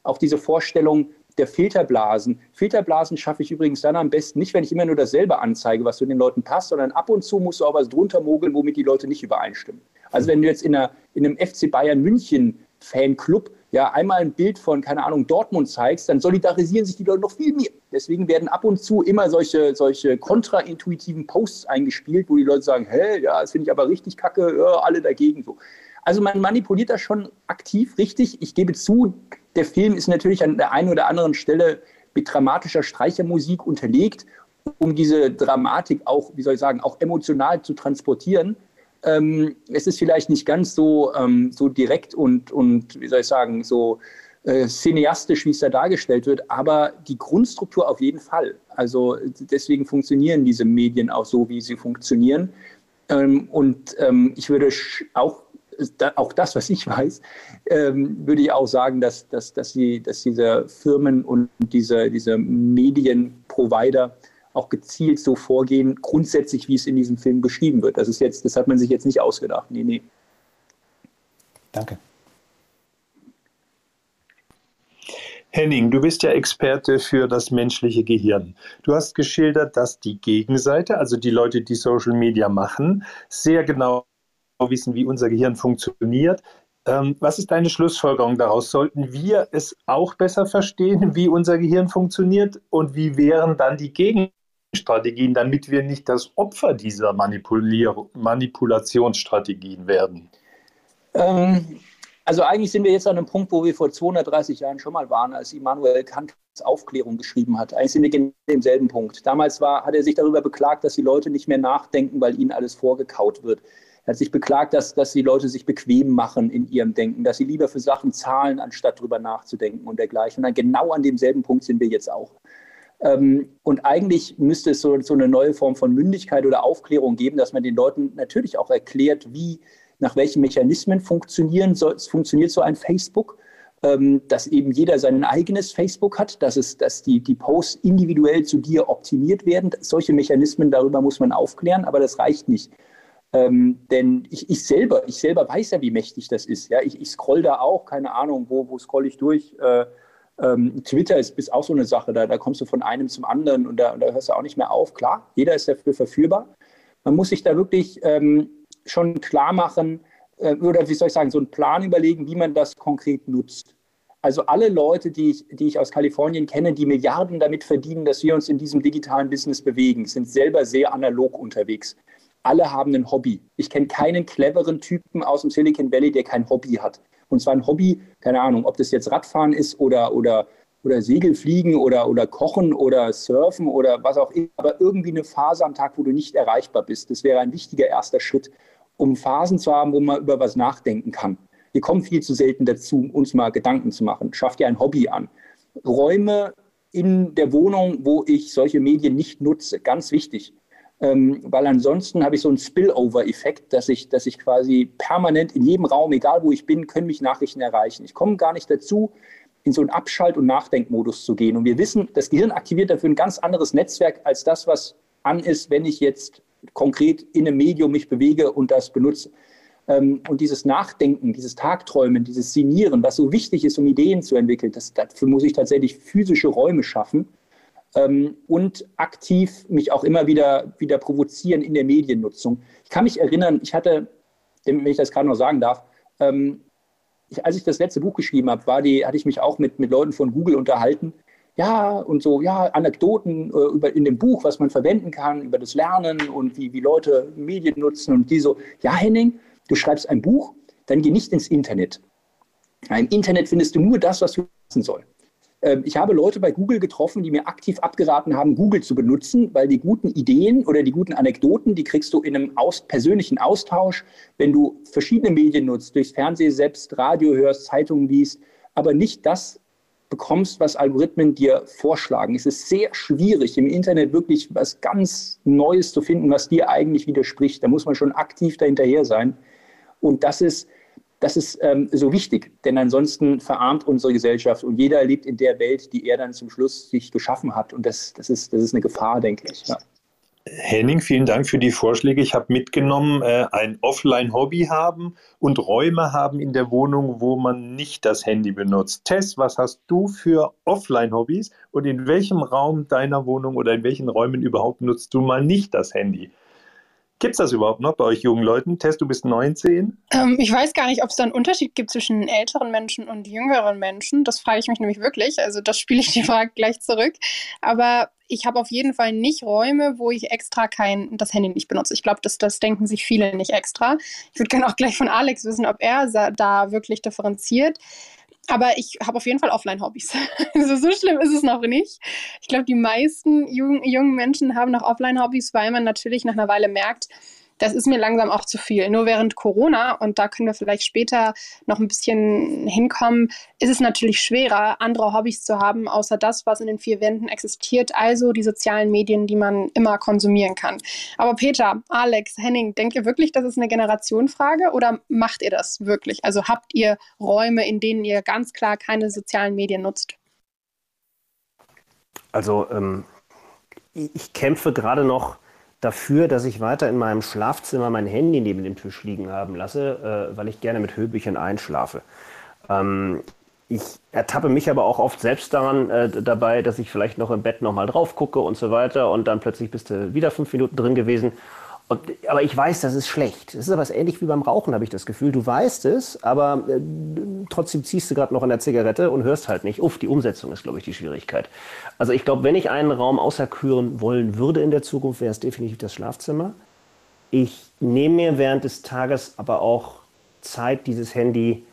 Speaker 5: Auch diese Vorstellung der Filterblasen. Filterblasen schaffe ich übrigens dann am besten nicht, wenn ich immer nur dasselbe anzeige, was zu den Leuten passt, sondern ab und zu musst du auch was drunter mogeln, womit die Leute nicht übereinstimmen. Also wenn du jetzt in, einer, in einem FC Bayern München Fanclub ja einmal ein Bild von, keine Ahnung, Dortmund zeigst, dann solidarisieren sich die Leute noch viel mehr. Deswegen werden ab und zu immer solche, solche kontraintuitiven Posts eingespielt, wo die Leute sagen, hey, ja, das finde ich aber richtig kacke, ja, alle dagegen so. Also man manipuliert das schon aktiv, richtig. Ich gebe zu, der Film ist natürlich an der einen oder anderen Stelle mit dramatischer Streichermusik unterlegt, um diese Dramatik auch, wie soll ich sagen, auch emotional zu transportieren. Ähm, es ist vielleicht nicht ganz so, ähm, so direkt und, und, wie soll ich sagen, so äh, cineastisch, wie es da dargestellt wird, aber die Grundstruktur auf jeden Fall. Also deswegen funktionieren diese Medien auch so, wie sie funktionieren. Ähm, und ähm, ich würde auch auch das, was ich weiß, ähm, würde ich auch sagen, dass, dass, dass, sie, dass diese Firmen und diese, diese Medienprovider auch gezielt so vorgehen, grundsätzlich, wie es in diesem Film beschrieben wird. Das ist jetzt, das hat man sich jetzt nicht ausgedacht. Nee, nee.
Speaker 6: Danke.
Speaker 3: Henning, du bist ja Experte für das menschliche Gehirn. Du hast geschildert, dass die Gegenseite, also die Leute, die Social Media machen, sehr genau wissen, wie unser Gehirn funktioniert. Ähm, was ist deine Schlussfolgerung daraus? Sollten wir es auch besser verstehen, wie unser Gehirn funktioniert? Und wie wären dann die Gegenstrategien, damit wir nicht das Opfer dieser Manipulier Manipulationsstrategien werden?
Speaker 5: Ähm, also eigentlich sind wir jetzt an einem Punkt, wo wir vor 230 Jahren schon mal waren, als Immanuel Kant Aufklärung geschrieben hat. Eigentlich sind wir genau demselben Punkt. Damals war, hat er sich darüber beklagt, dass die Leute nicht mehr nachdenken, weil ihnen alles vorgekaut wird. Er hat sich beklagt, dass, dass die Leute sich bequem machen in ihrem Denken, dass sie lieber für Sachen zahlen, anstatt darüber nachzudenken und dergleichen. Und dann genau an demselben Punkt sind wir jetzt auch. Ähm, und eigentlich müsste es so, so eine neue Form von Mündigkeit oder Aufklärung geben, dass man den Leuten natürlich auch erklärt, wie, nach welchen Mechanismen funktionieren so, funktioniert so ein Facebook ähm, dass eben jeder sein eigenes Facebook hat, dass, es, dass die, die Posts individuell zu dir optimiert werden. Solche Mechanismen, darüber muss man aufklären, aber das reicht nicht. Ähm, denn ich, ich, selber, ich selber weiß ja, wie mächtig das ist. Ja? Ich, ich scroll da auch, keine Ahnung, wo, wo scroll ich durch. Äh, ähm, Twitter ist, ist auch so eine Sache, da, da kommst du von einem zum anderen und da, und da hörst du auch nicht mehr auf. Klar, jeder ist dafür verführbar. Man muss sich da wirklich ähm, schon klar machen, äh, oder wie soll ich sagen, so einen Plan überlegen, wie man das konkret nutzt. Also alle Leute, die ich, die ich aus Kalifornien kenne, die Milliarden damit verdienen, dass wir uns in diesem digitalen Business bewegen, sind selber sehr analog unterwegs alle haben ein Hobby. Ich kenne keinen cleveren Typen aus dem Silicon Valley, der kein Hobby hat. Und zwar ein Hobby, keine Ahnung, ob das jetzt Radfahren ist oder, oder, oder Segelfliegen oder, oder Kochen oder Surfen oder was auch immer, aber irgendwie eine Phase am Tag, wo du nicht erreichbar bist. Das wäre ein wichtiger erster Schritt, um Phasen zu haben, wo man über was nachdenken kann. Wir kommen viel zu selten dazu, uns mal Gedanken zu machen. Schafft dir ein Hobby an. Räume in der Wohnung, wo ich solche Medien nicht nutze, ganz wichtig ähm, weil ansonsten habe ich so einen Spillover-Effekt, dass ich, dass ich quasi permanent in jedem Raum, egal wo ich bin, können mich Nachrichten erreichen. Ich komme gar nicht dazu, in so einen Abschalt- und Nachdenkmodus zu gehen. Und wir wissen, das Gehirn aktiviert dafür ein ganz anderes Netzwerk als das, was an ist, wenn ich jetzt konkret in einem Medium mich bewege und das benutze. Ähm, und dieses Nachdenken, dieses Tagträumen, dieses Sinieren, was so wichtig ist, um Ideen zu entwickeln, das, dafür muss ich tatsächlich physische Räume schaffen ähm, und aktiv mich auch immer wieder, wieder provozieren in der Mediennutzung. Ich kann mich erinnern, ich hatte, wenn ich das gerade noch sagen darf, ähm, ich, als ich das letzte Buch geschrieben habe, war die, hatte ich mich auch mit, mit Leuten von Google unterhalten. Ja, und so, ja, Anekdoten äh, über, in dem Buch, was man verwenden kann, über das Lernen und wie, wie Leute Medien nutzen. Und die so, ja, Henning, du schreibst ein Buch, dann geh nicht ins Internet. Im Internet findest du nur das, was du wissen sollst. Ähm, ich habe Leute bei Google getroffen, die mir aktiv abgeraten haben, Google zu benutzen, weil die guten Ideen oder die guten Anekdoten, die kriegst du in einem aus persönlichen Austausch, wenn du verschiedene Medien nutzt, durchs Fernsehen selbst, Radio hörst, Zeitungen liest, aber nicht das bekommst, was Algorithmen dir vorschlagen. Es ist sehr schwierig, im Internet wirklich was ganz Neues zu finden, was dir eigentlich widerspricht. Da muss man schon aktiv dahinterher sein. Und das ist das ist ähm, so wichtig, denn ansonsten verarmt unsere Gesellschaft und jeder lebt in der Welt, die er dann zum Schluss sich geschaffen hat. Und das, das, ist, das ist eine Gefahr, denke ich. Ja.
Speaker 3: Henning, vielen Dank für die Vorschläge. Ich habe mitgenommen, äh, ein Offline-Hobby haben und Räume haben in der Wohnung, wo man nicht das Handy benutzt. Tess, was hast du für Offline-Hobbys und in welchem Raum deiner Wohnung oder in welchen Räumen überhaupt nutzt du mal nicht das Handy? Gibt es das überhaupt noch bei euch jungen Leuten? Test, du bist 19?
Speaker 4: Ähm, ich weiß gar nicht, ob es da einen Unterschied gibt zwischen älteren Menschen und jüngeren Menschen. Das frage ich mich nämlich wirklich. Also das spiele ich die Frage gleich zurück. Aber ich habe auf jeden Fall nicht Räume, wo ich extra kein, das Handy nicht benutze. Ich glaube, das, das denken sich viele nicht extra. Ich würde gerne auch gleich von Alex wissen, ob er da wirklich differenziert. Aber ich habe auf jeden Fall Offline-Hobbys. Also so schlimm ist es noch nicht. Ich glaube, die meisten jungen, jungen Menschen haben noch Offline-Hobbys, weil man natürlich nach einer Weile merkt, das ist mir langsam auch zu viel. Nur während Corona, und da können wir vielleicht später noch ein bisschen hinkommen, ist es natürlich schwerer, andere Hobbys zu haben, außer das, was in den vier Wänden existiert, also die sozialen Medien, die man immer konsumieren kann. Aber Peter, Alex, Henning, denkt ihr wirklich, das ist eine Generationenfrage oder macht ihr das wirklich? Also habt ihr Räume, in denen ihr ganz klar keine sozialen Medien nutzt?
Speaker 6: Also ähm, ich kämpfe gerade noch dafür, dass ich weiter in meinem Schlafzimmer mein Handy neben dem Tisch liegen haben lasse, äh, weil ich gerne mit Hörbüchern einschlafe. Ähm, ich ertappe mich aber auch oft selbst daran äh, dabei, dass ich vielleicht noch im Bett nochmal drauf gucke und so weiter und dann plötzlich bist du wieder fünf Minuten drin gewesen und, aber ich weiß, das ist schlecht. Das ist aber ähnlich wie beim Rauchen, habe ich das Gefühl. Du weißt es, aber äh, trotzdem ziehst du gerade noch an der Zigarette und hörst halt nicht. Uff, die Umsetzung ist, glaube ich, die Schwierigkeit. Also ich glaube, wenn ich einen Raum auserküren wollen würde in der Zukunft, wäre es definitiv das Schlafzimmer. Ich nehme mir während des Tages aber auch Zeit, dieses Handy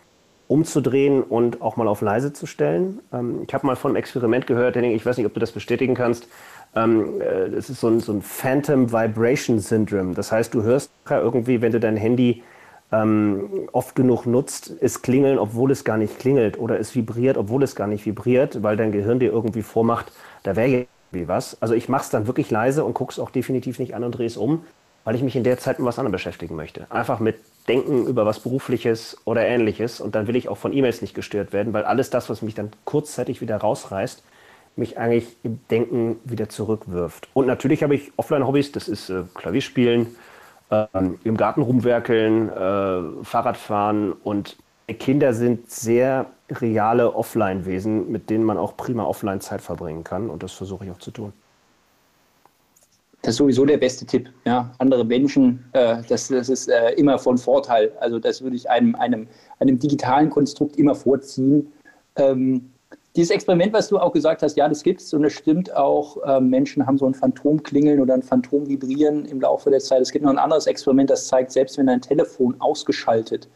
Speaker 6: umzudrehen und auch mal auf leise zu stellen. Ähm, ich habe mal von einem Experiment gehört, Henning, ich weiß nicht, ob du das bestätigen kannst. Ähm, äh, das ist so ein, so ein Phantom Vibration Syndrome. Das heißt, du hörst irgendwie, wenn du dein Handy ähm, oft genug nutzt, es klingeln, obwohl es gar nicht klingelt oder es vibriert, obwohl es gar nicht vibriert, weil dein Gehirn dir irgendwie vormacht, da wäre irgendwie was. Also ich mache es dann wirklich leise und gucke es auch definitiv nicht an und drehe es um, weil ich mich in der Zeit mit was anderem beschäftigen möchte. Einfach mit Denken über was Berufliches oder Ähnliches und dann will ich auch von E-Mails nicht gestört werden, weil alles das, was mich dann kurzzeitig wieder rausreißt, mich eigentlich im Denken wieder zurückwirft. Und natürlich habe ich Offline-Hobbys, das ist äh, Klavierspielen, äh, im Garten rumwerkeln, äh, Fahrradfahren und Kinder sind sehr reale Offline-Wesen, mit denen man auch prima offline Zeit verbringen kann und das versuche ich auch zu tun.
Speaker 5: Das ist sowieso der beste Tipp. Ja, andere Menschen, äh, das, das ist äh, immer von Vorteil. Also das würde ich einem, einem, einem digitalen Konstrukt immer vorziehen. Ähm, dieses Experiment, was du auch gesagt hast, ja, das gibt es und es stimmt auch. Äh, Menschen haben so ein Phantomklingeln oder ein Phantomvibrieren im Laufe der Zeit. Es gibt noch ein anderes Experiment, das zeigt, selbst wenn ein Telefon ausgeschaltet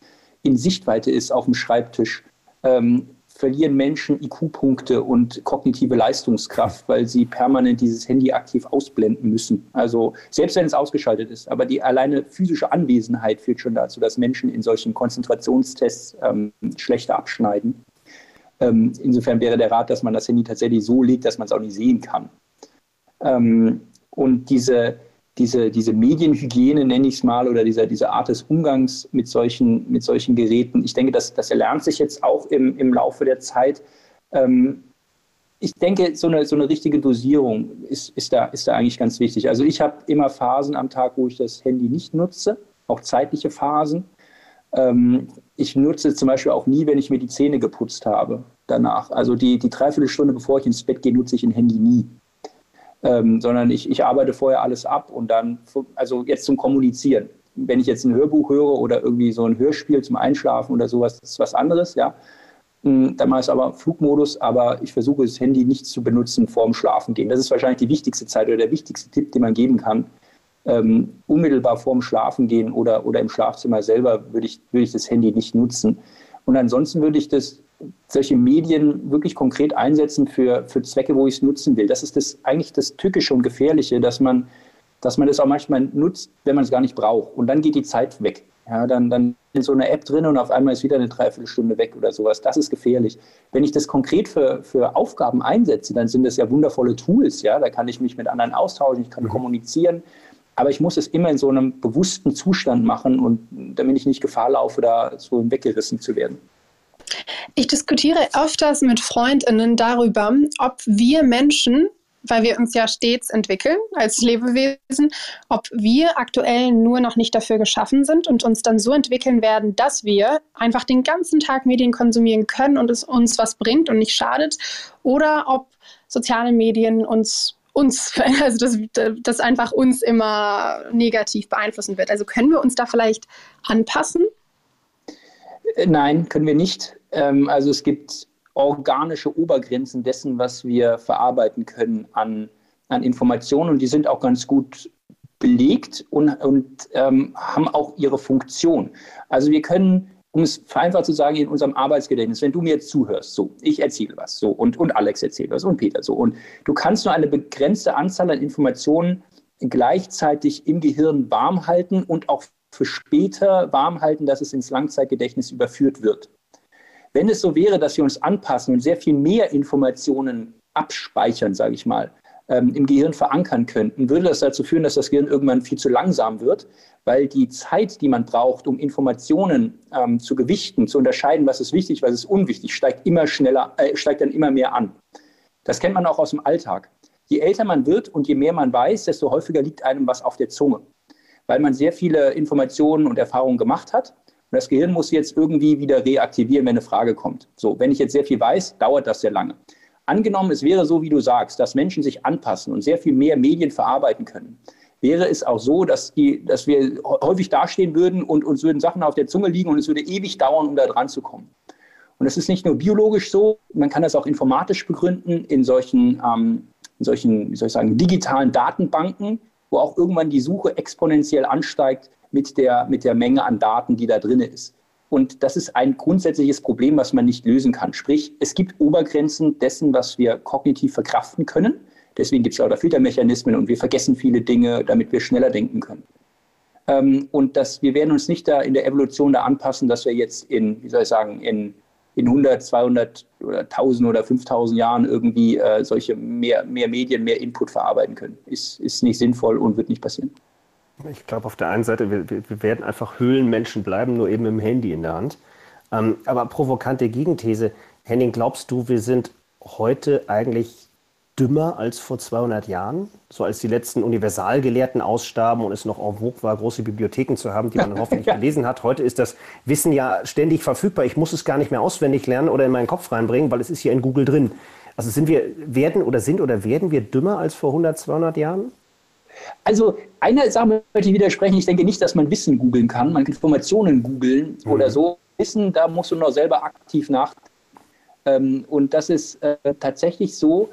Speaker 5: in Sichtweite ist auf dem Schreibtisch, ähm, verlieren Menschen IQ-Punkte und kognitive Leistungskraft, weil sie permanent dieses Handy aktiv ausblenden müssen. Also selbst wenn es ausgeschaltet ist, aber die alleine physische Anwesenheit führt schon dazu, dass Menschen in solchen Konzentrationstests ähm, schlechter abschneiden. Ähm, insofern wäre der Rat, dass man das Handy tatsächlich so legt, dass man es auch nicht sehen kann. Ähm, und diese, diese, diese Medienhygiene, nenne ich es mal, oder diese, diese Art des Umgangs mit solchen, mit solchen Geräten, ich denke, das, das erlernt sich jetzt auch im, im Laufe der Zeit. Ähm, ich denke, so eine, so eine richtige Dosierung ist, ist, da, ist da eigentlich ganz wichtig. Also ich habe immer Phasen am Tag, wo ich das Handy nicht nutze, auch zeitliche Phasen. Ähm, ich nutze zum Beispiel auch nie, wenn ich mir die Zähne geputzt habe danach. Also die, die Dreiviertelstunde, bevor ich ins Bett gehe, nutze ich ein Handy nie. Ähm, sondern ich, ich arbeite vorher alles ab und dann, also jetzt zum Kommunizieren. Wenn ich jetzt ein Hörbuch höre oder irgendwie so ein Hörspiel zum Einschlafen oder sowas, das ist was anderes, ja. Hm, dann mache ich aber Flugmodus, aber ich versuche das Handy nicht zu benutzen vorm Schlafen gehen. Das ist wahrscheinlich die wichtigste Zeit oder der wichtigste Tipp, den man geben kann ähm, unmittelbar vorm Schlafen gehen oder, oder im Schlafzimmer selber würde ich, würde ich das Handy nicht nutzen. Und ansonsten würde ich das, solche Medien wirklich konkret einsetzen für, für Zwecke, wo ich es nutzen will. Das ist das, eigentlich das Tückische und Gefährliche, dass man, dass man das auch manchmal nutzt, wenn man es gar nicht braucht. Und dann geht die Zeit weg. Ja, dann, dann ist so eine App drin und auf einmal ist wieder eine Dreiviertelstunde weg oder sowas. Das ist gefährlich. Wenn ich das konkret für, für Aufgaben einsetze, dann sind das ja wundervolle Tools. Ja? Da kann ich mich mit anderen austauschen, ich kann mhm. kommunizieren, aber ich muss es immer in so einem bewussten Zustand machen und damit ich nicht Gefahr laufe, da so weggerissen zu werden.
Speaker 4: Ich diskutiere öfters mit Freundinnen darüber, ob wir Menschen, weil wir uns ja stets entwickeln als Lebewesen, ob wir aktuell nur noch nicht dafür geschaffen sind und uns dann so entwickeln werden, dass wir einfach den ganzen Tag Medien konsumieren können und es uns was bringt und nicht schadet, oder ob soziale Medien uns uns, also das, das einfach uns immer negativ beeinflussen wird. Also können wir uns da vielleicht anpassen?
Speaker 5: Äh, nein, können wir nicht. Ähm, also es gibt organische Obergrenzen dessen, was wir verarbeiten können an, an Informationen und die sind auch ganz gut belegt und, und ähm, haben auch ihre Funktion. Also wir können, um es vereinfacht zu sagen, in unserem Arbeitsgedächtnis, wenn du mir jetzt zuhörst, so, ich erzähle was, so, und, und Alex erzählt was und Peter so, und du kannst nur eine begrenzte Anzahl an Informationen gleichzeitig im Gehirn warm halten und auch für später warm halten, dass es ins Langzeitgedächtnis überführt wird. Wenn es so wäre, dass wir uns anpassen und sehr viel mehr Informationen abspeichern, sage ich mal, ähm, im Gehirn verankern könnten, würde das dazu führen, dass das Gehirn irgendwann viel zu langsam wird, weil die Zeit, die man braucht, um Informationen ähm, zu gewichten, zu unterscheiden, was ist wichtig, was ist unwichtig, steigt immer schneller, äh, steigt dann immer mehr an. Das kennt man auch aus dem Alltag. Je älter man wird und je mehr man weiß, desto häufiger liegt einem was auf der Zunge, weil man sehr viele Informationen und Erfahrungen gemacht hat. Und das Gehirn muss jetzt irgendwie wieder reaktivieren, wenn eine Frage kommt. So, wenn ich jetzt sehr viel weiß, dauert das sehr lange. Angenommen, es wäre so, wie du sagst, dass Menschen sich anpassen und sehr viel mehr Medien verarbeiten können, wäre es auch so, dass, die, dass wir häufig dastehen würden und uns würden Sachen auf der Zunge liegen und es würde ewig dauern, um da dran zu kommen. Und es ist nicht nur biologisch so, man kann das auch informatisch begründen in solchen, ähm, in solchen, wie soll ich sagen, digitalen Datenbanken, wo auch irgendwann die Suche exponentiell ansteigt mit der, mit der Menge an Daten, die da drin ist. Und das ist ein grundsätzliches Problem, was man nicht lösen kann. Sprich, es gibt Obergrenzen dessen, was wir kognitiv verkraften können. Deswegen gibt es lauter Filtermechanismen und wir vergessen viele Dinge, damit wir schneller denken können. Ähm, und das, wir werden uns nicht da in der Evolution da anpassen, dass wir jetzt in, wie soll ich sagen, in, in 100, 200 oder 1000 oder 5000 Jahren irgendwie äh, solche mehr, mehr Medien, mehr Input verarbeiten können. Ist, ist nicht sinnvoll und wird nicht passieren.
Speaker 6: Ich glaube, auf der einen Seite, wir, wir, werden einfach Höhlenmenschen bleiben, nur eben im Handy in der Hand. Ähm, aber provokante Gegenthese. Henning, glaubst du, wir sind heute eigentlich dümmer als vor 200 Jahren? So als die letzten Universalgelehrten ausstarben und es noch en vogue war, große Bibliotheken zu haben, die man hoffentlich ja. gelesen hat. Heute ist das Wissen ja ständig verfügbar. Ich muss es gar nicht mehr auswendig lernen oder in meinen Kopf reinbringen, weil es ist hier in Google drin. Also sind wir, werden oder sind oder werden wir dümmer als vor 100, 200 Jahren?
Speaker 5: Also eine Sache möchte ich widersprechen. Ich denke nicht, dass man Wissen googeln kann. Man kann Informationen googeln mhm. oder so. Wissen, da musst du noch selber aktiv nachdenken. Ähm, und das ist äh, tatsächlich so.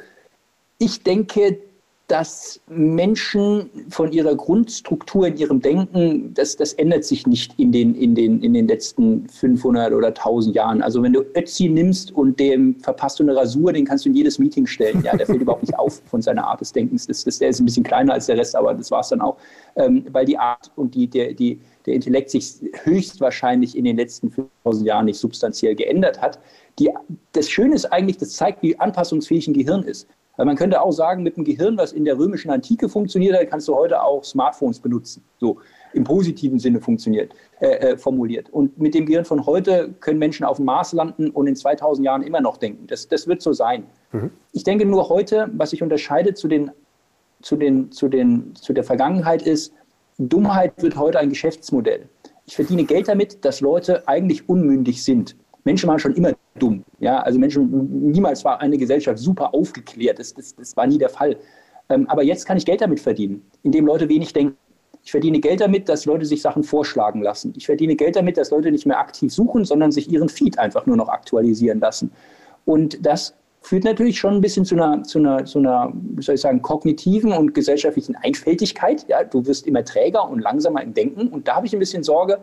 Speaker 5: Ich denke, dass Menschen von ihrer Grundstruktur in ihrem Denken, das, das ändert sich nicht in den, in, den, in den letzten 500 oder 1000 Jahren. Also wenn du Ötzi nimmst und dem verpasst du eine Rasur, den kannst du in jedes Meeting stellen. Ja, der fällt überhaupt nicht auf von seiner Art des Denkens. Das, das, der ist ein bisschen kleiner als der Rest, aber das war es dann auch. Ähm, weil die Art und die, der, die, der Intellekt sich höchstwahrscheinlich in den letzten 5000 Jahren nicht substanziell geändert hat. Die, das Schöne ist eigentlich, das zeigt, wie anpassungsfähig ein Gehirn ist. Weil man könnte auch sagen, mit dem Gehirn, was in der römischen Antike funktioniert hat, kannst du heute auch Smartphones benutzen. So im positiven Sinne funktioniert, äh, äh, formuliert. Und mit dem Gehirn von heute können Menschen auf dem Mars landen und in 2000 Jahren immer noch denken. Das, das wird so sein. Mhm. Ich denke nur heute, was sich unterscheidet zu, den, zu, den, zu, den, zu der Vergangenheit ist, Dummheit wird heute ein Geschäftsmodell. Ich verdiene Geld damit, dass Leute eigentlich unmündig sind. Menschen waren schon immer dumm. Ja? Also Menschen, niemals war eine Gesellschaft super aufgeklärt. Das, das, das war nie der Fall. Ähm, aber jetzt kann ich Geld damit verdienen, indem Leute wenig denken. Ich verdiene Geld damit, dass Leute sich Sachen vorschlagen lassen. Ich verdiene Geld damit, dass Leute nicht mehr aktiv suchen, sondern sich ihren Feed einfach nur noch aktualisieren lassen. Und das führt natürlich schon ein bisschen zu einer, zu einer, zu einer wie soll ich sagen, kognitiven und gesellschaftlichen Einfältigkeit. Ja, du wirst immer träger und langsamer im Denken. Und da habe ich ein bisschen Sorge,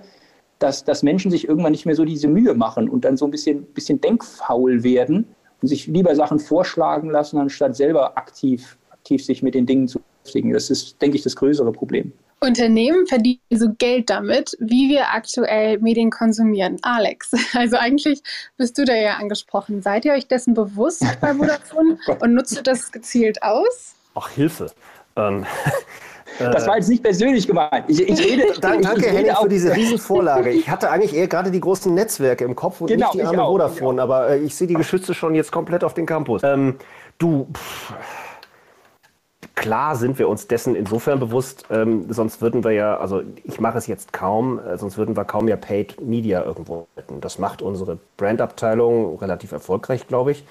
Speaker 5: dass, dass Menschen sich irgendwann nicht mehr so diese Mühe machen und dann so ein bisschen, bisschen denkfaul werden und sich lieber Sachen vorschlagen lassen, anstatt selber aktiv, aktiv sich mit den Dingen zu beschäftigen. Das ist, denke ich, das größere Problem.
Speaker 4: Unternehmen verdienen so Geld damit, wie wir aktuell Medien konsumieren. Alex, also eigentlich bist du da ja angesprochen. Seid ihr euch dessen bewusst bei Vodafone und nutzt ihr das gezielt aus?
Speaker 6: Ach, Hilfe. Ähm,
Speaker 5: das war jetzt nicht persönlich gemeint. Ich, ich rede,
Speaker 6: danke, ich, ich Henning, für diese Riesenvorlage. Ich hatte eigentlich eher gerade die großen Netzwerke im Kopf und genau, nicht die arme Vodafone, aber äh, ich sehe die Geschütze schon jetzt komplett auf den Campus. Ähm, du, pff, klar sind wir uns dessen insofern bewusst, ähm, sonst würden wir ja, also ich mache es jetzt kaum, äh, sonst würden wir kaum ja Paid Media irgendwo hätten. Das macht unsere Brandabteilung relativ erfolgreich, glaube ich.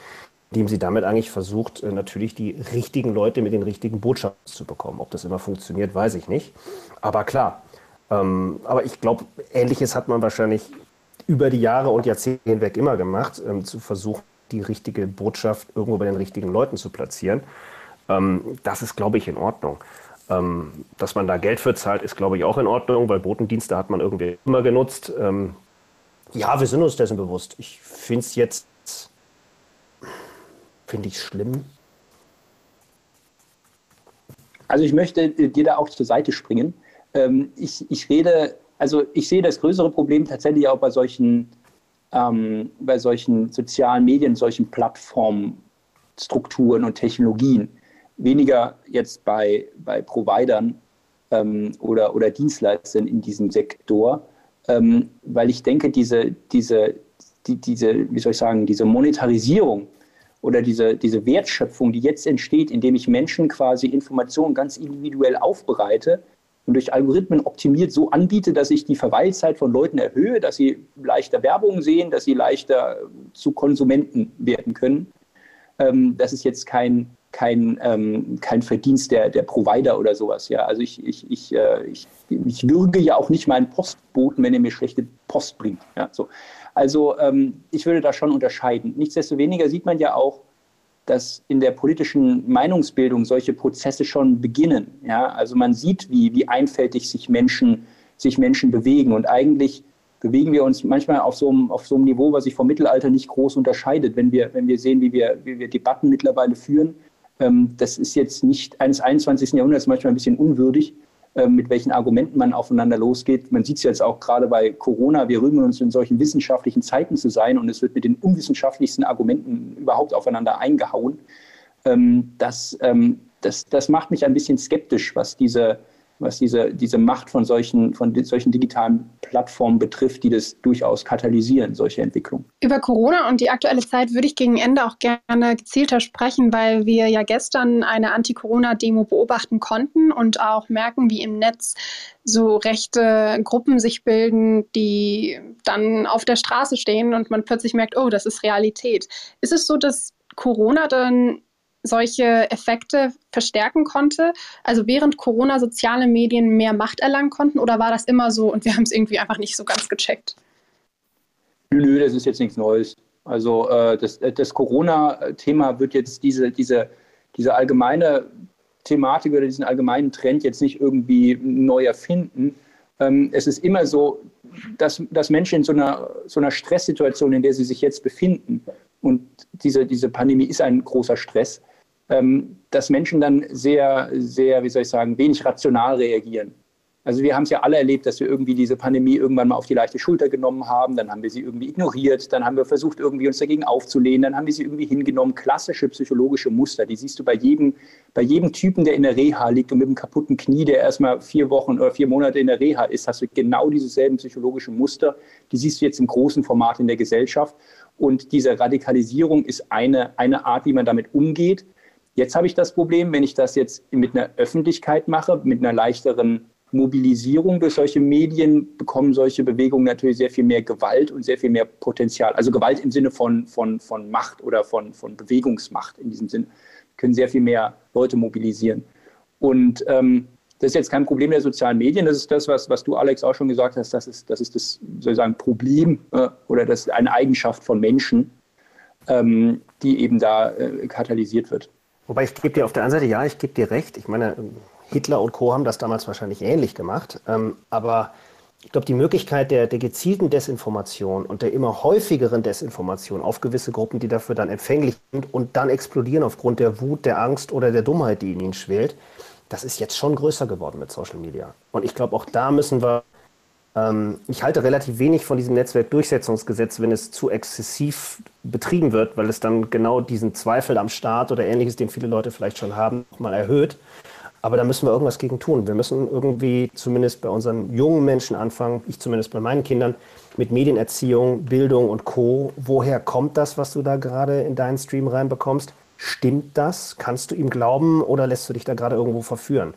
Speaker 6: Indem sie damit eigentlich versucht, äh, natürlich die richtigen Leute mit den richtigen Botschaften zu bekommen. Ob das immer funktioniert, weiß ich nicht. Aber klar, ähm, aber ich glaube, Ähnliches hat man wahrscheinlich über die Jahre und Jahrzehnte hinweg immer gemacht, ähm, zu versuchen, die richtige Botschaft irgendwo bei den richtigen Leuten zu platzieren. Ähm, das ist, glaube ich, in Ordnung. Ähm, dass man da Geld für zahlt, ist, glaube ich, auch in Ordnung, weil Botendienste hat man irgendwie immer genutzt. Ähm, ja, wir sind uns dessen bewusst. Ich finde es jetzt, finde ich schlimm.
Speaker 5: Also ich möchte dir da auch zur Seite springen. Ähm, ich, ich rede, also ich sehe das größere Problem tatsächlich auch bei solchen, ähm, bei solchen sozialen Medien, solchen Plattformstrukturen und Technologien. Weniger jetzt bei, bei Providern ähm, oder, oder Dienstleistern in diesem Sektor, ähm, weil ich denke, diese, diese, die, diese, wie soll ich sagen, diese Monetarisierung oder diese, diese Wertschöpfung, die jetzt entsteht, indem ich Menschen quasi Informationen ganz individuell aufbereite, und durch Algorithmen optimiert so anbiete, dass ich die Verweilzeit von Leuten erhöhe, dass sie leichter Werbung sehen, dass sie leichter zu Konsumenten werden können. Ähm, das ist jetzt kein, kein, ähm, kein Verdienst der, der Provider oder sowas. Ja? Also ich, ich, ich, äh, ich, ich würge ja auch nicht meinen Postboten, wenn er mir schlechte Post bringt. Ja? So. Also ähm, ich würde da schon unterscheiden. Nichtsdestoweniger sieht man ja auch, dass in der politischen Meinungsbildung solche Prozesse schon beginnen. Ja? Also man sieht, wie, wie einfältig sich Menschen, sich Menschen bewegen. Und eigentlich bewegen wir uns manchmal auf so, einem, auf so einem Niveau, was sich vom Mittelalter nicht groß unterscheidet, wenn wir, wenn wir sehen, wie wir, wie wir Debatten mittlerweile führen. Ähm, das ist jetzt nicht eines 21. Jahrhunderts manchmal ein bisschen unwürdig. Ähm, mit welchen Argumenten man aufeinander losgeht. Man sieht es jetzt auch gerade bei Corona. Wir rühmen uns in solchen wissenschaftlichen Zeiten zu sein und es wird mit den unwissenschaftlichsten Argumenten überhaupt aufeinander eingehauen. Ähm, das, das, das macht mich ein bisschen skeptisch, was diese, was diese, diese Macht von solchen, von solchen digitalen Plattformen betrifft, die das durchaus katalysieren, solche Entwicklungen.
Speaker 4: Über Corona und die aktuelle Zeit würde ich gegen Ende auch gerne gezielter sprechen, weil wir ja gestern eine Anti-Corona-Demo beobachten konnten und auch merken, wie im Netz so rechte Gruppen sich bilden, die dann auf der Straße stehen und man plötzlich merkt, oh, das ist Realität. Ist es so, dass Corona dann solche Effekte verstärken konnte? Also während Corona soziale Medien mehr Macht erlangen konnten oder war das immer so und wir haben es irgendwie einfach nicht so ganz gecheckt?
Speaker 5: Nö, das ist jetzt nichts Neues. Also äh, das, das Corona-Thema wird jetzt diese, diese, diese allgemeine Thematik oder diesen allgemeinen Trend jetzt nicht irgendwie neu erfinden. Ähm, es ist immer so, dass, dass Menschen in so einer, so einer Stresssituation, in der sie sich jetzt befinden, und diese, diese Pandemie ist ein großer Stress, dass Menschen dann sehr, sehr, wie soll ich sagen, wenig rational reagieren. Also wir haben es ja alle erlebt, dass wir irgendwie diese Pandemie irgendwann mal auf die leichte Schulter genommen haben, dann haben wir sie irgendwie ignoriert, dann haben wir versucht, irgendwie uns dagegen aufzulehnen, dann haben wir sie irgendwie hingenommen. Klassische psychologische Muster, die siehst du bei jedem, bei jedem Typen, der in der Reha liegt und mit einem kaputten Knie, der erstmal vier Wochen oder vier Monate in der Reha ist, hast du genau dieselben psychologischen Muster. Die siehst du jetzt im großen Format in der Gesellschaft. Und diese Radikalisierung ist eine, eine Art, wie man damit umgeht. Jetzt habe ich das Problem, wenn ich das jetzt mit einer Öffentlichkeit mache, mit einer leichteren Mobilisierung durch solche Medien, bekommen solche Bewegungen natürlich sehr viel mehr Gewalt und sehr viel mehr Potenzial. Also Gewalt im Sinne von, von, von Macht oder von, von Bewegungsmacht in diesem Sinn, können sehr viel mehr Leute mobilisieren. Und ähm, das ist jetzt kein Problem der sozialen Medien, das ist das, was, was du, Alex, auch schon gesagt hast, das ist das, ist das sozusagen Problem äh, oder das eine Eigenschaft von Menschen, ähm, die eben da äh, katalysiert wird.
Speaker 6: Wobei ich gebe dir auf der einen Seite, ja, ich gebe dir recht. Ich meine, Hitler und Co. haben das damals wahrscheinlich ähnlich gemacht. Ähm, aber ich glaube, die Möglichkeit der, der gezielten Desinformation und der immer häufigeren Desinformation auf gewisse Gruppen, die dafür dann empfänglich sind und dann explodieren aufgrund der Wut, der Angst oder der Dummheit, die in ihnen schwelt, das ist jetzt schon größer geworden mit Social Media. Und ich glaube, auch da müssen wir ich halte relativ wenig von diesem Netzwerkdurchsetzungsgesetz, wenn es zu exzessiv betrieben wird, weil es dann genau diesen Zweifel am Staat oder ähnliches, den viele Leute vielleicht schon haben, mal erhöht. Aber da müssen wir irgendwas gegen tun. Wir müssen irgendwie zumindest bei unseren jungen Menschen anfangen, ich zumindest bei meinen Kindern, mit Medienerziehung, Bildung und Co. Woher kommt das, was du da gerade in deinen Stream reinbekommst? Stimmt das? Kannst du ihm glauben oder lässt du dich da gerade irgendwo verführen?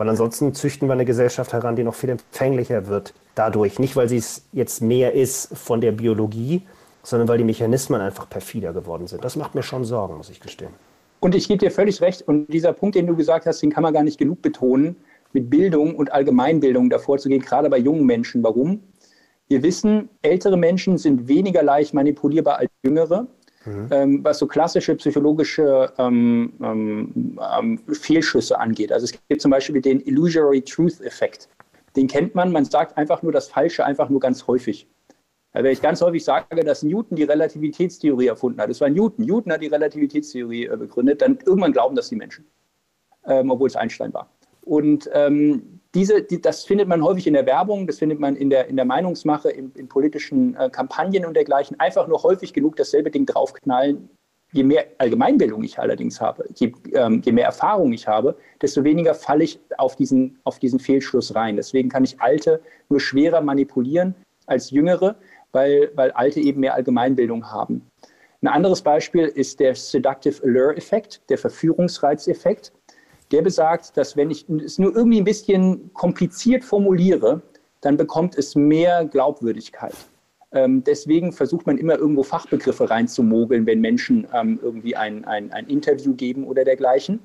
Speaker 6: Weil ansonsten züchten wir eine Gesellschaft heran, die noch viel empfänglicher wird dadurch. Nicht, weil sie es jetzt mehr ist von der Biologie, sondern weil die Mechanismen einfach perfider geworden sind. Das macht mir schon Sorgen, muss ich gestehen.
Speaker 5: Und ich gebe dir völlig recht. Und dieser Punkt, den du gesagt hast, den kann man gar nicht genug betonen, mit Bildung und Allgemeinbildung davor zu gehen, gerade bei jungen Menschen. Warum? Wir wissen, ältere Menschen sind weniger leicht manipulierbar als jüngere. Mhm. Ähm, was so klassische psychologische ähm, ähm, ähm, Fehlschüsse angeht. Also es gibt zum Beispiel den Illusory Truth Effekt. Den kennt man, man sagt einfach nur das Falsche, einfach nur ganz häufig. Also wenn ich ganz häufig sage, dass Newton die Relativitätstheorie erfunden hat, es war Newton, Newton hat die Relativitätstheorie äh, begründet, dann irgendwann glauben das die Menschen, ähm, obwohl es Einstein war. Und ähm, diese, die, das findet man häufig in der Werbung, das findet man in der, in der Meinungsmache, in, in politischen äh, Kampagnen und dergleichen. Einfach nur häufig genug dasselbe Ding draufknallen. Je mehr Allgemeinbildung ich allerdings habe, je, ähm, je mehr Erfahrung ich habe, desto weniger falle ich auf diesen, auf diesen Fehlschluss rein. Deswegen kann ich Alte nur schwerer manipulieren als Jüngere, weil, weil Alte eben mehr Allgemeinbildung haben. Ein anderes Beispiel ist der Seductive Allure-Effekt, der Verführungsreizeffekt der besagt, dass wenn ich es nur irgendwie ein bisschen kompliziert formuliere, dann bekommt es mehr Glaubwürdigkeit. Ähm, deswegen versucht man immer irgendwo Fachbegriffe reinzumogeln, wenn Menschen ähm, irgendwie ein, ein, ein, Interview geben oder dergleichen,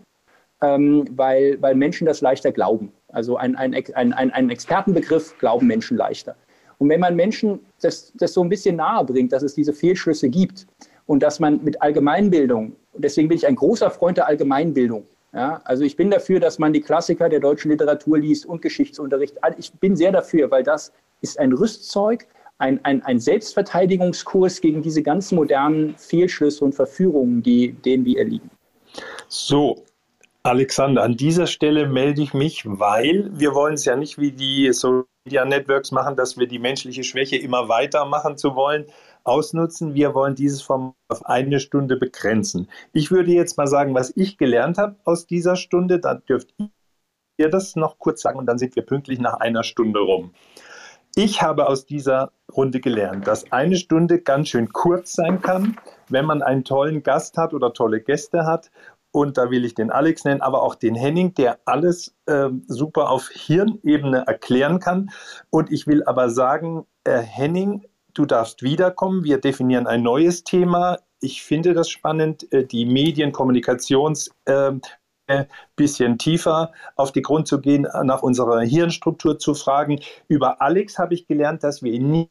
Speaker 5: ähm, weil, weil Menschen das leichter glauben. Also ein, ein, ein, ein Expertenbegriff glauben Menschen leichter. Und wenn man Menschen das, das so ein bisschen nahe bringt, dass es diese Fehlschlüsse gibt und dass man mit Allgemeinbildung, deswegen bin ich ein großer Freund der Allgemeinbildung, ja, also ich bin dafür, dass man die Klassiker der deutschen Literatur liest und Geschichtsunterricht. Also ich bin sehr dafür, weil das ist ein Rüstzeug, ein, ein, ein Selbstverteidigungskurs gegen diese ganzen modernen Fehlschlüsse und Verführungen, die, denen wir erliegen.
Speaker 3: So, Alexander, an dieser Stelle melde ich mich, weil wir wollen es ja nicht wie die Social Media Networks machen, dass wir die menschliche Schwäche immer weitermachen zu wollen, ausnutzen. Wir wollen dieses Format auf eine Stunde begrenzen. Ich würde jetzt mal sagen, was ich gelernt habe aus dieser Stunde. Dann dürft ihr das noch kurz sagen und dann sind wir pünktlich nach einer Stunde rum. Ich habe aus dieser Runde gelernt, dass eine Stunde ganz schön kurz sein kann, wenn man einen tollen Gast hat oder tolle Gäste hat. Und da will ich den Alex nennen, aber auch den Henning, der alles äh, super auf Hirnebene erklären kann. Und ich will aber sagen, äh, Henning du darfst wiederkommen. Wir definieren ein neues Thema. Ich finde das spannend, äh, die Medienkommunikations äh, bisschen tiefer auf die Grund zu gehen, nach unserer Hirnstruktur zu fragen. Über Alex habe ich gelernt, dass wir ihn nie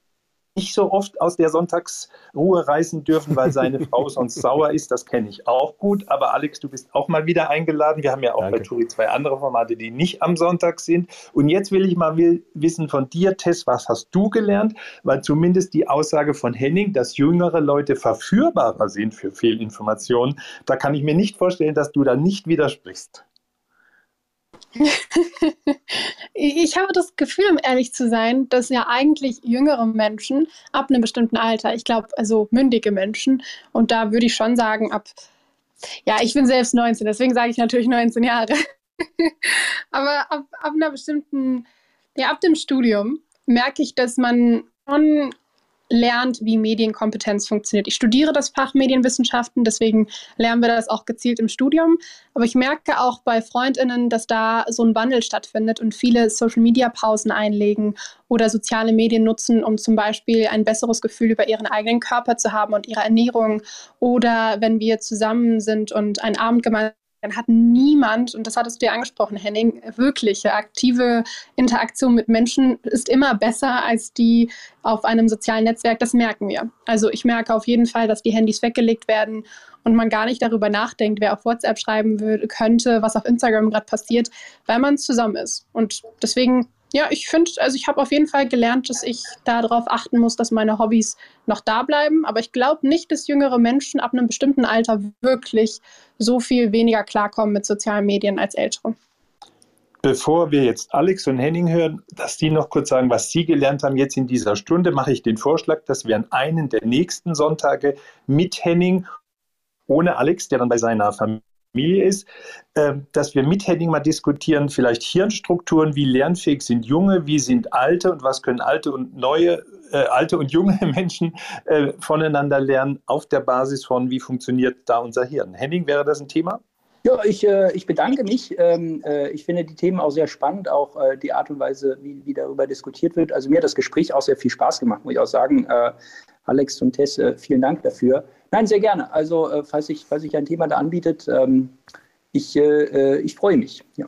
Speaker 3: nicht so oft aus der Sonntagsruhe reißen dürfen, weil seine Frau sonst sauer ist. Das kenne ich auch gut. Aber Alex, du bist auch mal wieder eingeladen. Wir haben ja auch Danke. bei Turi zwei andere Formate, die nicht am Sonntag sind. Und jetzt will ich mal wissen von dir, Tess, was hast du gelernt? Weil zumindest die Aussage von Henning, dass jüngere Leute verführbarer sind für Fehlinformationen, da kann ich mir nicht vorstellen, dass du da nicht widersprichst.
Speaker 4: ich habe das Gefühl, um ehrlich zu sein, dass ja eigentlich jüngere Menschen ab einem bestimmten Alter, ich glaube, also mündige Menschen, und da würde ich schon sagen, ab, ja, ich bin selbst 19, deswegen sage ich natürlich 19 Jahre. Aber ab, ab einer bestimmten, ja, ab dem Studium merke ich, dass man schon lernt, wie Medienkompetenz funktioniert. Ich studiere das Fach Medienwissenschaften, deswegen lernen wir das auch gezielt im Studium. Aber ich merke auch bei Freundinnen, dass da so ein Wandel stattfindet und viele Social-Media-Pausen einlegen oder soziale Medien nutzen, um zum Beispiel ein besseres Gefühl über ihren eigenen Körper zu haben und ihre Ernährung. Oder wenn wir zusammen sind und einen Abend gemeinsam dann hat niemand, und das hattest du ja angesprochen, Henning, wirkliche aktive Interaktion mit Menschen ist immer besser als die auf einem sozialen Netzwerk. Das merken wir. Also ich merke auf jeden Fall, dass die Handys weggelegt werden und man gar nicht darüber nachdenkt, wer auf WhatsApp schreiben würde, könnte, was auf Instagram gerade passiert, weil man zusammen ist. Und deswegen ja, ich finde, also ich habe auf jeden Fall gelernt, dass ich darauf achten muss, dass meine Hobbys noch da bleiben. Aber ich glaube nicht, dass jüngere Menschen ab einem bestimmten Alter wirklich so viel weniger klarkommen mit sozialen Medien als ältere.
Speaker 3: Bevor wir jetzt Alex und Henning hören, dass die noch kurz sagen, was sie gelernt haben jetzt in dieser Stunde, mache ich den Vorschlag, dass wir an einen der nächsten Sonntage mit Henning ohne Alex, der dann bei seiner Familie Familie ist, äh, dass wir mit Henning mal diskutieren, vielleicht Hirnstrukturen, wie lernfähig sind junge, wie sind alte und was können alte und neue, äh, alte und junge Menschen äh, voneinander lernen auf der Basis von, wie funktioniert da unser Hirn. Henning, wäre das ein Thema?
Speaker 5: Ja, ich, äh, ich bedanke mich. Ähm, äh, ich finde die Themen auch sehr spannend, auch äh, die Art und Weise, wie, wie darüber diskutiert wird. Also mir hat das Gespräch auch sehr viel Spaß gemacht, muss ich auch sagen. Alex und Tess, äh, vielen Dank dafür. Nein, sehr gerne. Also, äh, falls, sich falls ich ein Thema da anbietet, ähm, ich, äh, ich freue mich. Ja.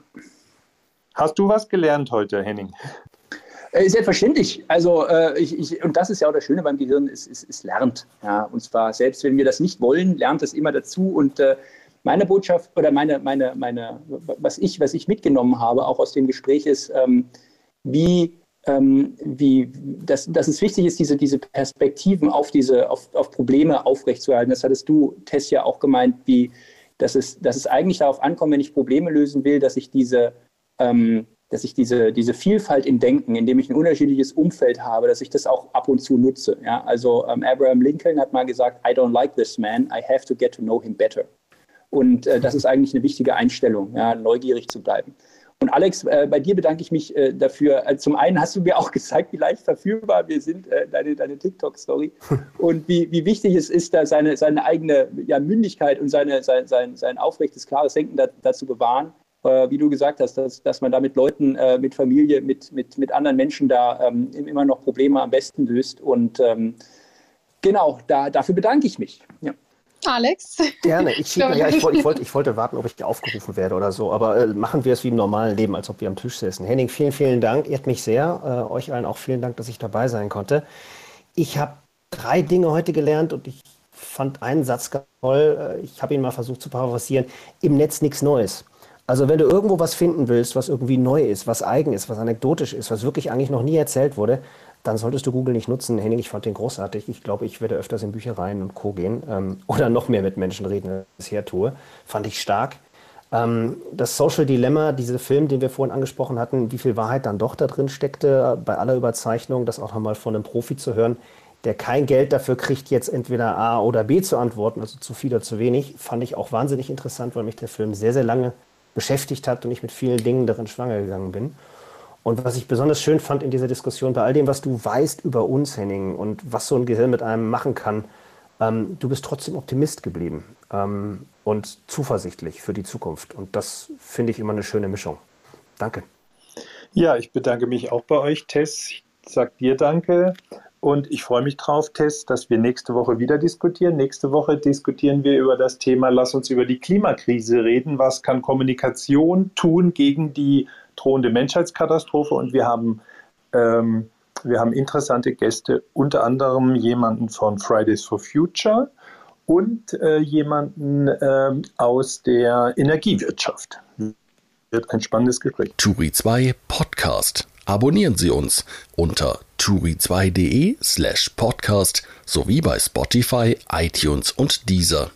Speaker 3: Hast du was gelernt heute, Henning?
Speaker 5: Selbstverständlich. Also äh, ich, ich, und das ist ja auch das Schöne beim Gehirn, es, es, es lernt. Ja, und zwar selbst wenn wir das nicht wollen, lernt es immer dazu. Und äh, meine Botschaft oder meine, meine, meine, was ich, was ich mitgenommen habe, auch aus dem Gespräch, ist, ähm, wie, ähm, wie dass, dass es wichtig ist, diese, diese Perspektiven auf diese, auf, auf Probleme aufrechtzuerhalten. Das hattest du, Tess, ja auch gemeint, wie dass es, dass es eigentlich darauf ankommt, wenn ich Probleme lösen will, dass ich diese ähm, dass ich diese, diese Vielfalt in Denken, indem ich ein unterschiedliches Umfeld habe, dass ich das auch ab und zu nutze. Ja? Also ähm, Abraham Lincoln hat mal gesagt, I don't like this man, I have to get to know him better. Und äh, das ist eigentlich eine wichtige Einstellung, ja, neugierig zu bleiben. Und Alex, äh, bei dir bedanke ich mich äh, dafür. Äh, zum einen hast du mir auch gezeigt, wie leicht verfügbar wir sind, äh, deine, deine TikTok-Story. Und wie, wie wichtig es ist, da seine, seine eigene ja, Mündigkeit und seine, sein, sein, sein aufrechtes, klares Denken da, dazu bewahren äh, wie du gesagt hast, dass, dass man da mit Leuten, äh, mit Familie, mit, mit, mit anderen Menschen da ähm, immer noch Probleme am besten löst. Und ähm, genau, da, dafür bedanke ich mich. Ja.
Speaker 4: Alex?
Speaker 6: Gerne. Ich, ja, ich, wollte, ich, wollte, ich wollte warten, ob ich aufgerufen werde oder so. Aber äh, machen wir es wie im normalen Leben, als ob wir am Tisch sitzen. Henning, vielen, vielen Dank. Ehrt mich sehr. Äh, euch allen auch vielen Dank, dass ich dabei sein konnte. Ich habe drei Dinge heute gelernt und ich fand einen Satz ganz toll. Äh, ich habe ihn mal versucht zu paraphrasieren. Im Netz nichts Neues. Also wenn du irgendwo was finden willst, was irgendwie neu ist, was eigen ist, was anekdotisch ist, was wirklich eigentlich noch nie erzählt wurde, dann solltest du Google nicht nutzen. Henning, ich fand den großartig. Ich glaube, ich werde öfters in Büchereien und Co. gehen ähm, oder noch mehr mit Menschen reden, als ich bisher tue. Fand ich stark. Ähm, das Social Dilemma, dieser Film, den wir vorhin angesprochen hatten, wie viel Wahrheit dann doch da drin steckte, bei aller Überzeichnung, das auch nochmal von einem Profi zu hören, der kein Geld dafür kriegt, jetzt entweder A oder B zu antworten, also zu viel oder zu wenig, fand ich auch wahnsinnig interessant, weil mich der Film sehr, sehr lange beschäftigt hat und ich mit vielen Dingen darin schwanger gegangen bin. Und was ich besonders schön fand in dieser Diskussion, bei all dem, was du weißt über uns, Henning, und was so ein Gehirn mit einem machen kann, ähm, du bist trotzdem Optimist geblieben ähm, und zuversichtlich für die Zukunft. Und das finde ich immer eine schöne Mischung. Danke.
Speaker 3: Ja, ich bedanke mich auch bei euch, Tess. Ich sage dir danke. Und ich freue mich drauf, Tess, dass wir nächste Woche wieder diskutieren. Nächste Woche diskutieren wir über das Thema, lass uns über die Klimakrise reden. Was kann Kommunikation tun gegen die drohende Menschheitskatastrophe? Und wir haben, ähm, wir haben interessante Gäste, unter anderem jemanden von Fridays for Future und äh, jemanden äh, aus der Energiewirtschaft. Wird ein spannendes Gespräch.
Speaker 1: Turi 2 Podcast. Abonnieren Sie uns unter turi2.de slash podcast sowie bei Spotify, iTunes und Deezer.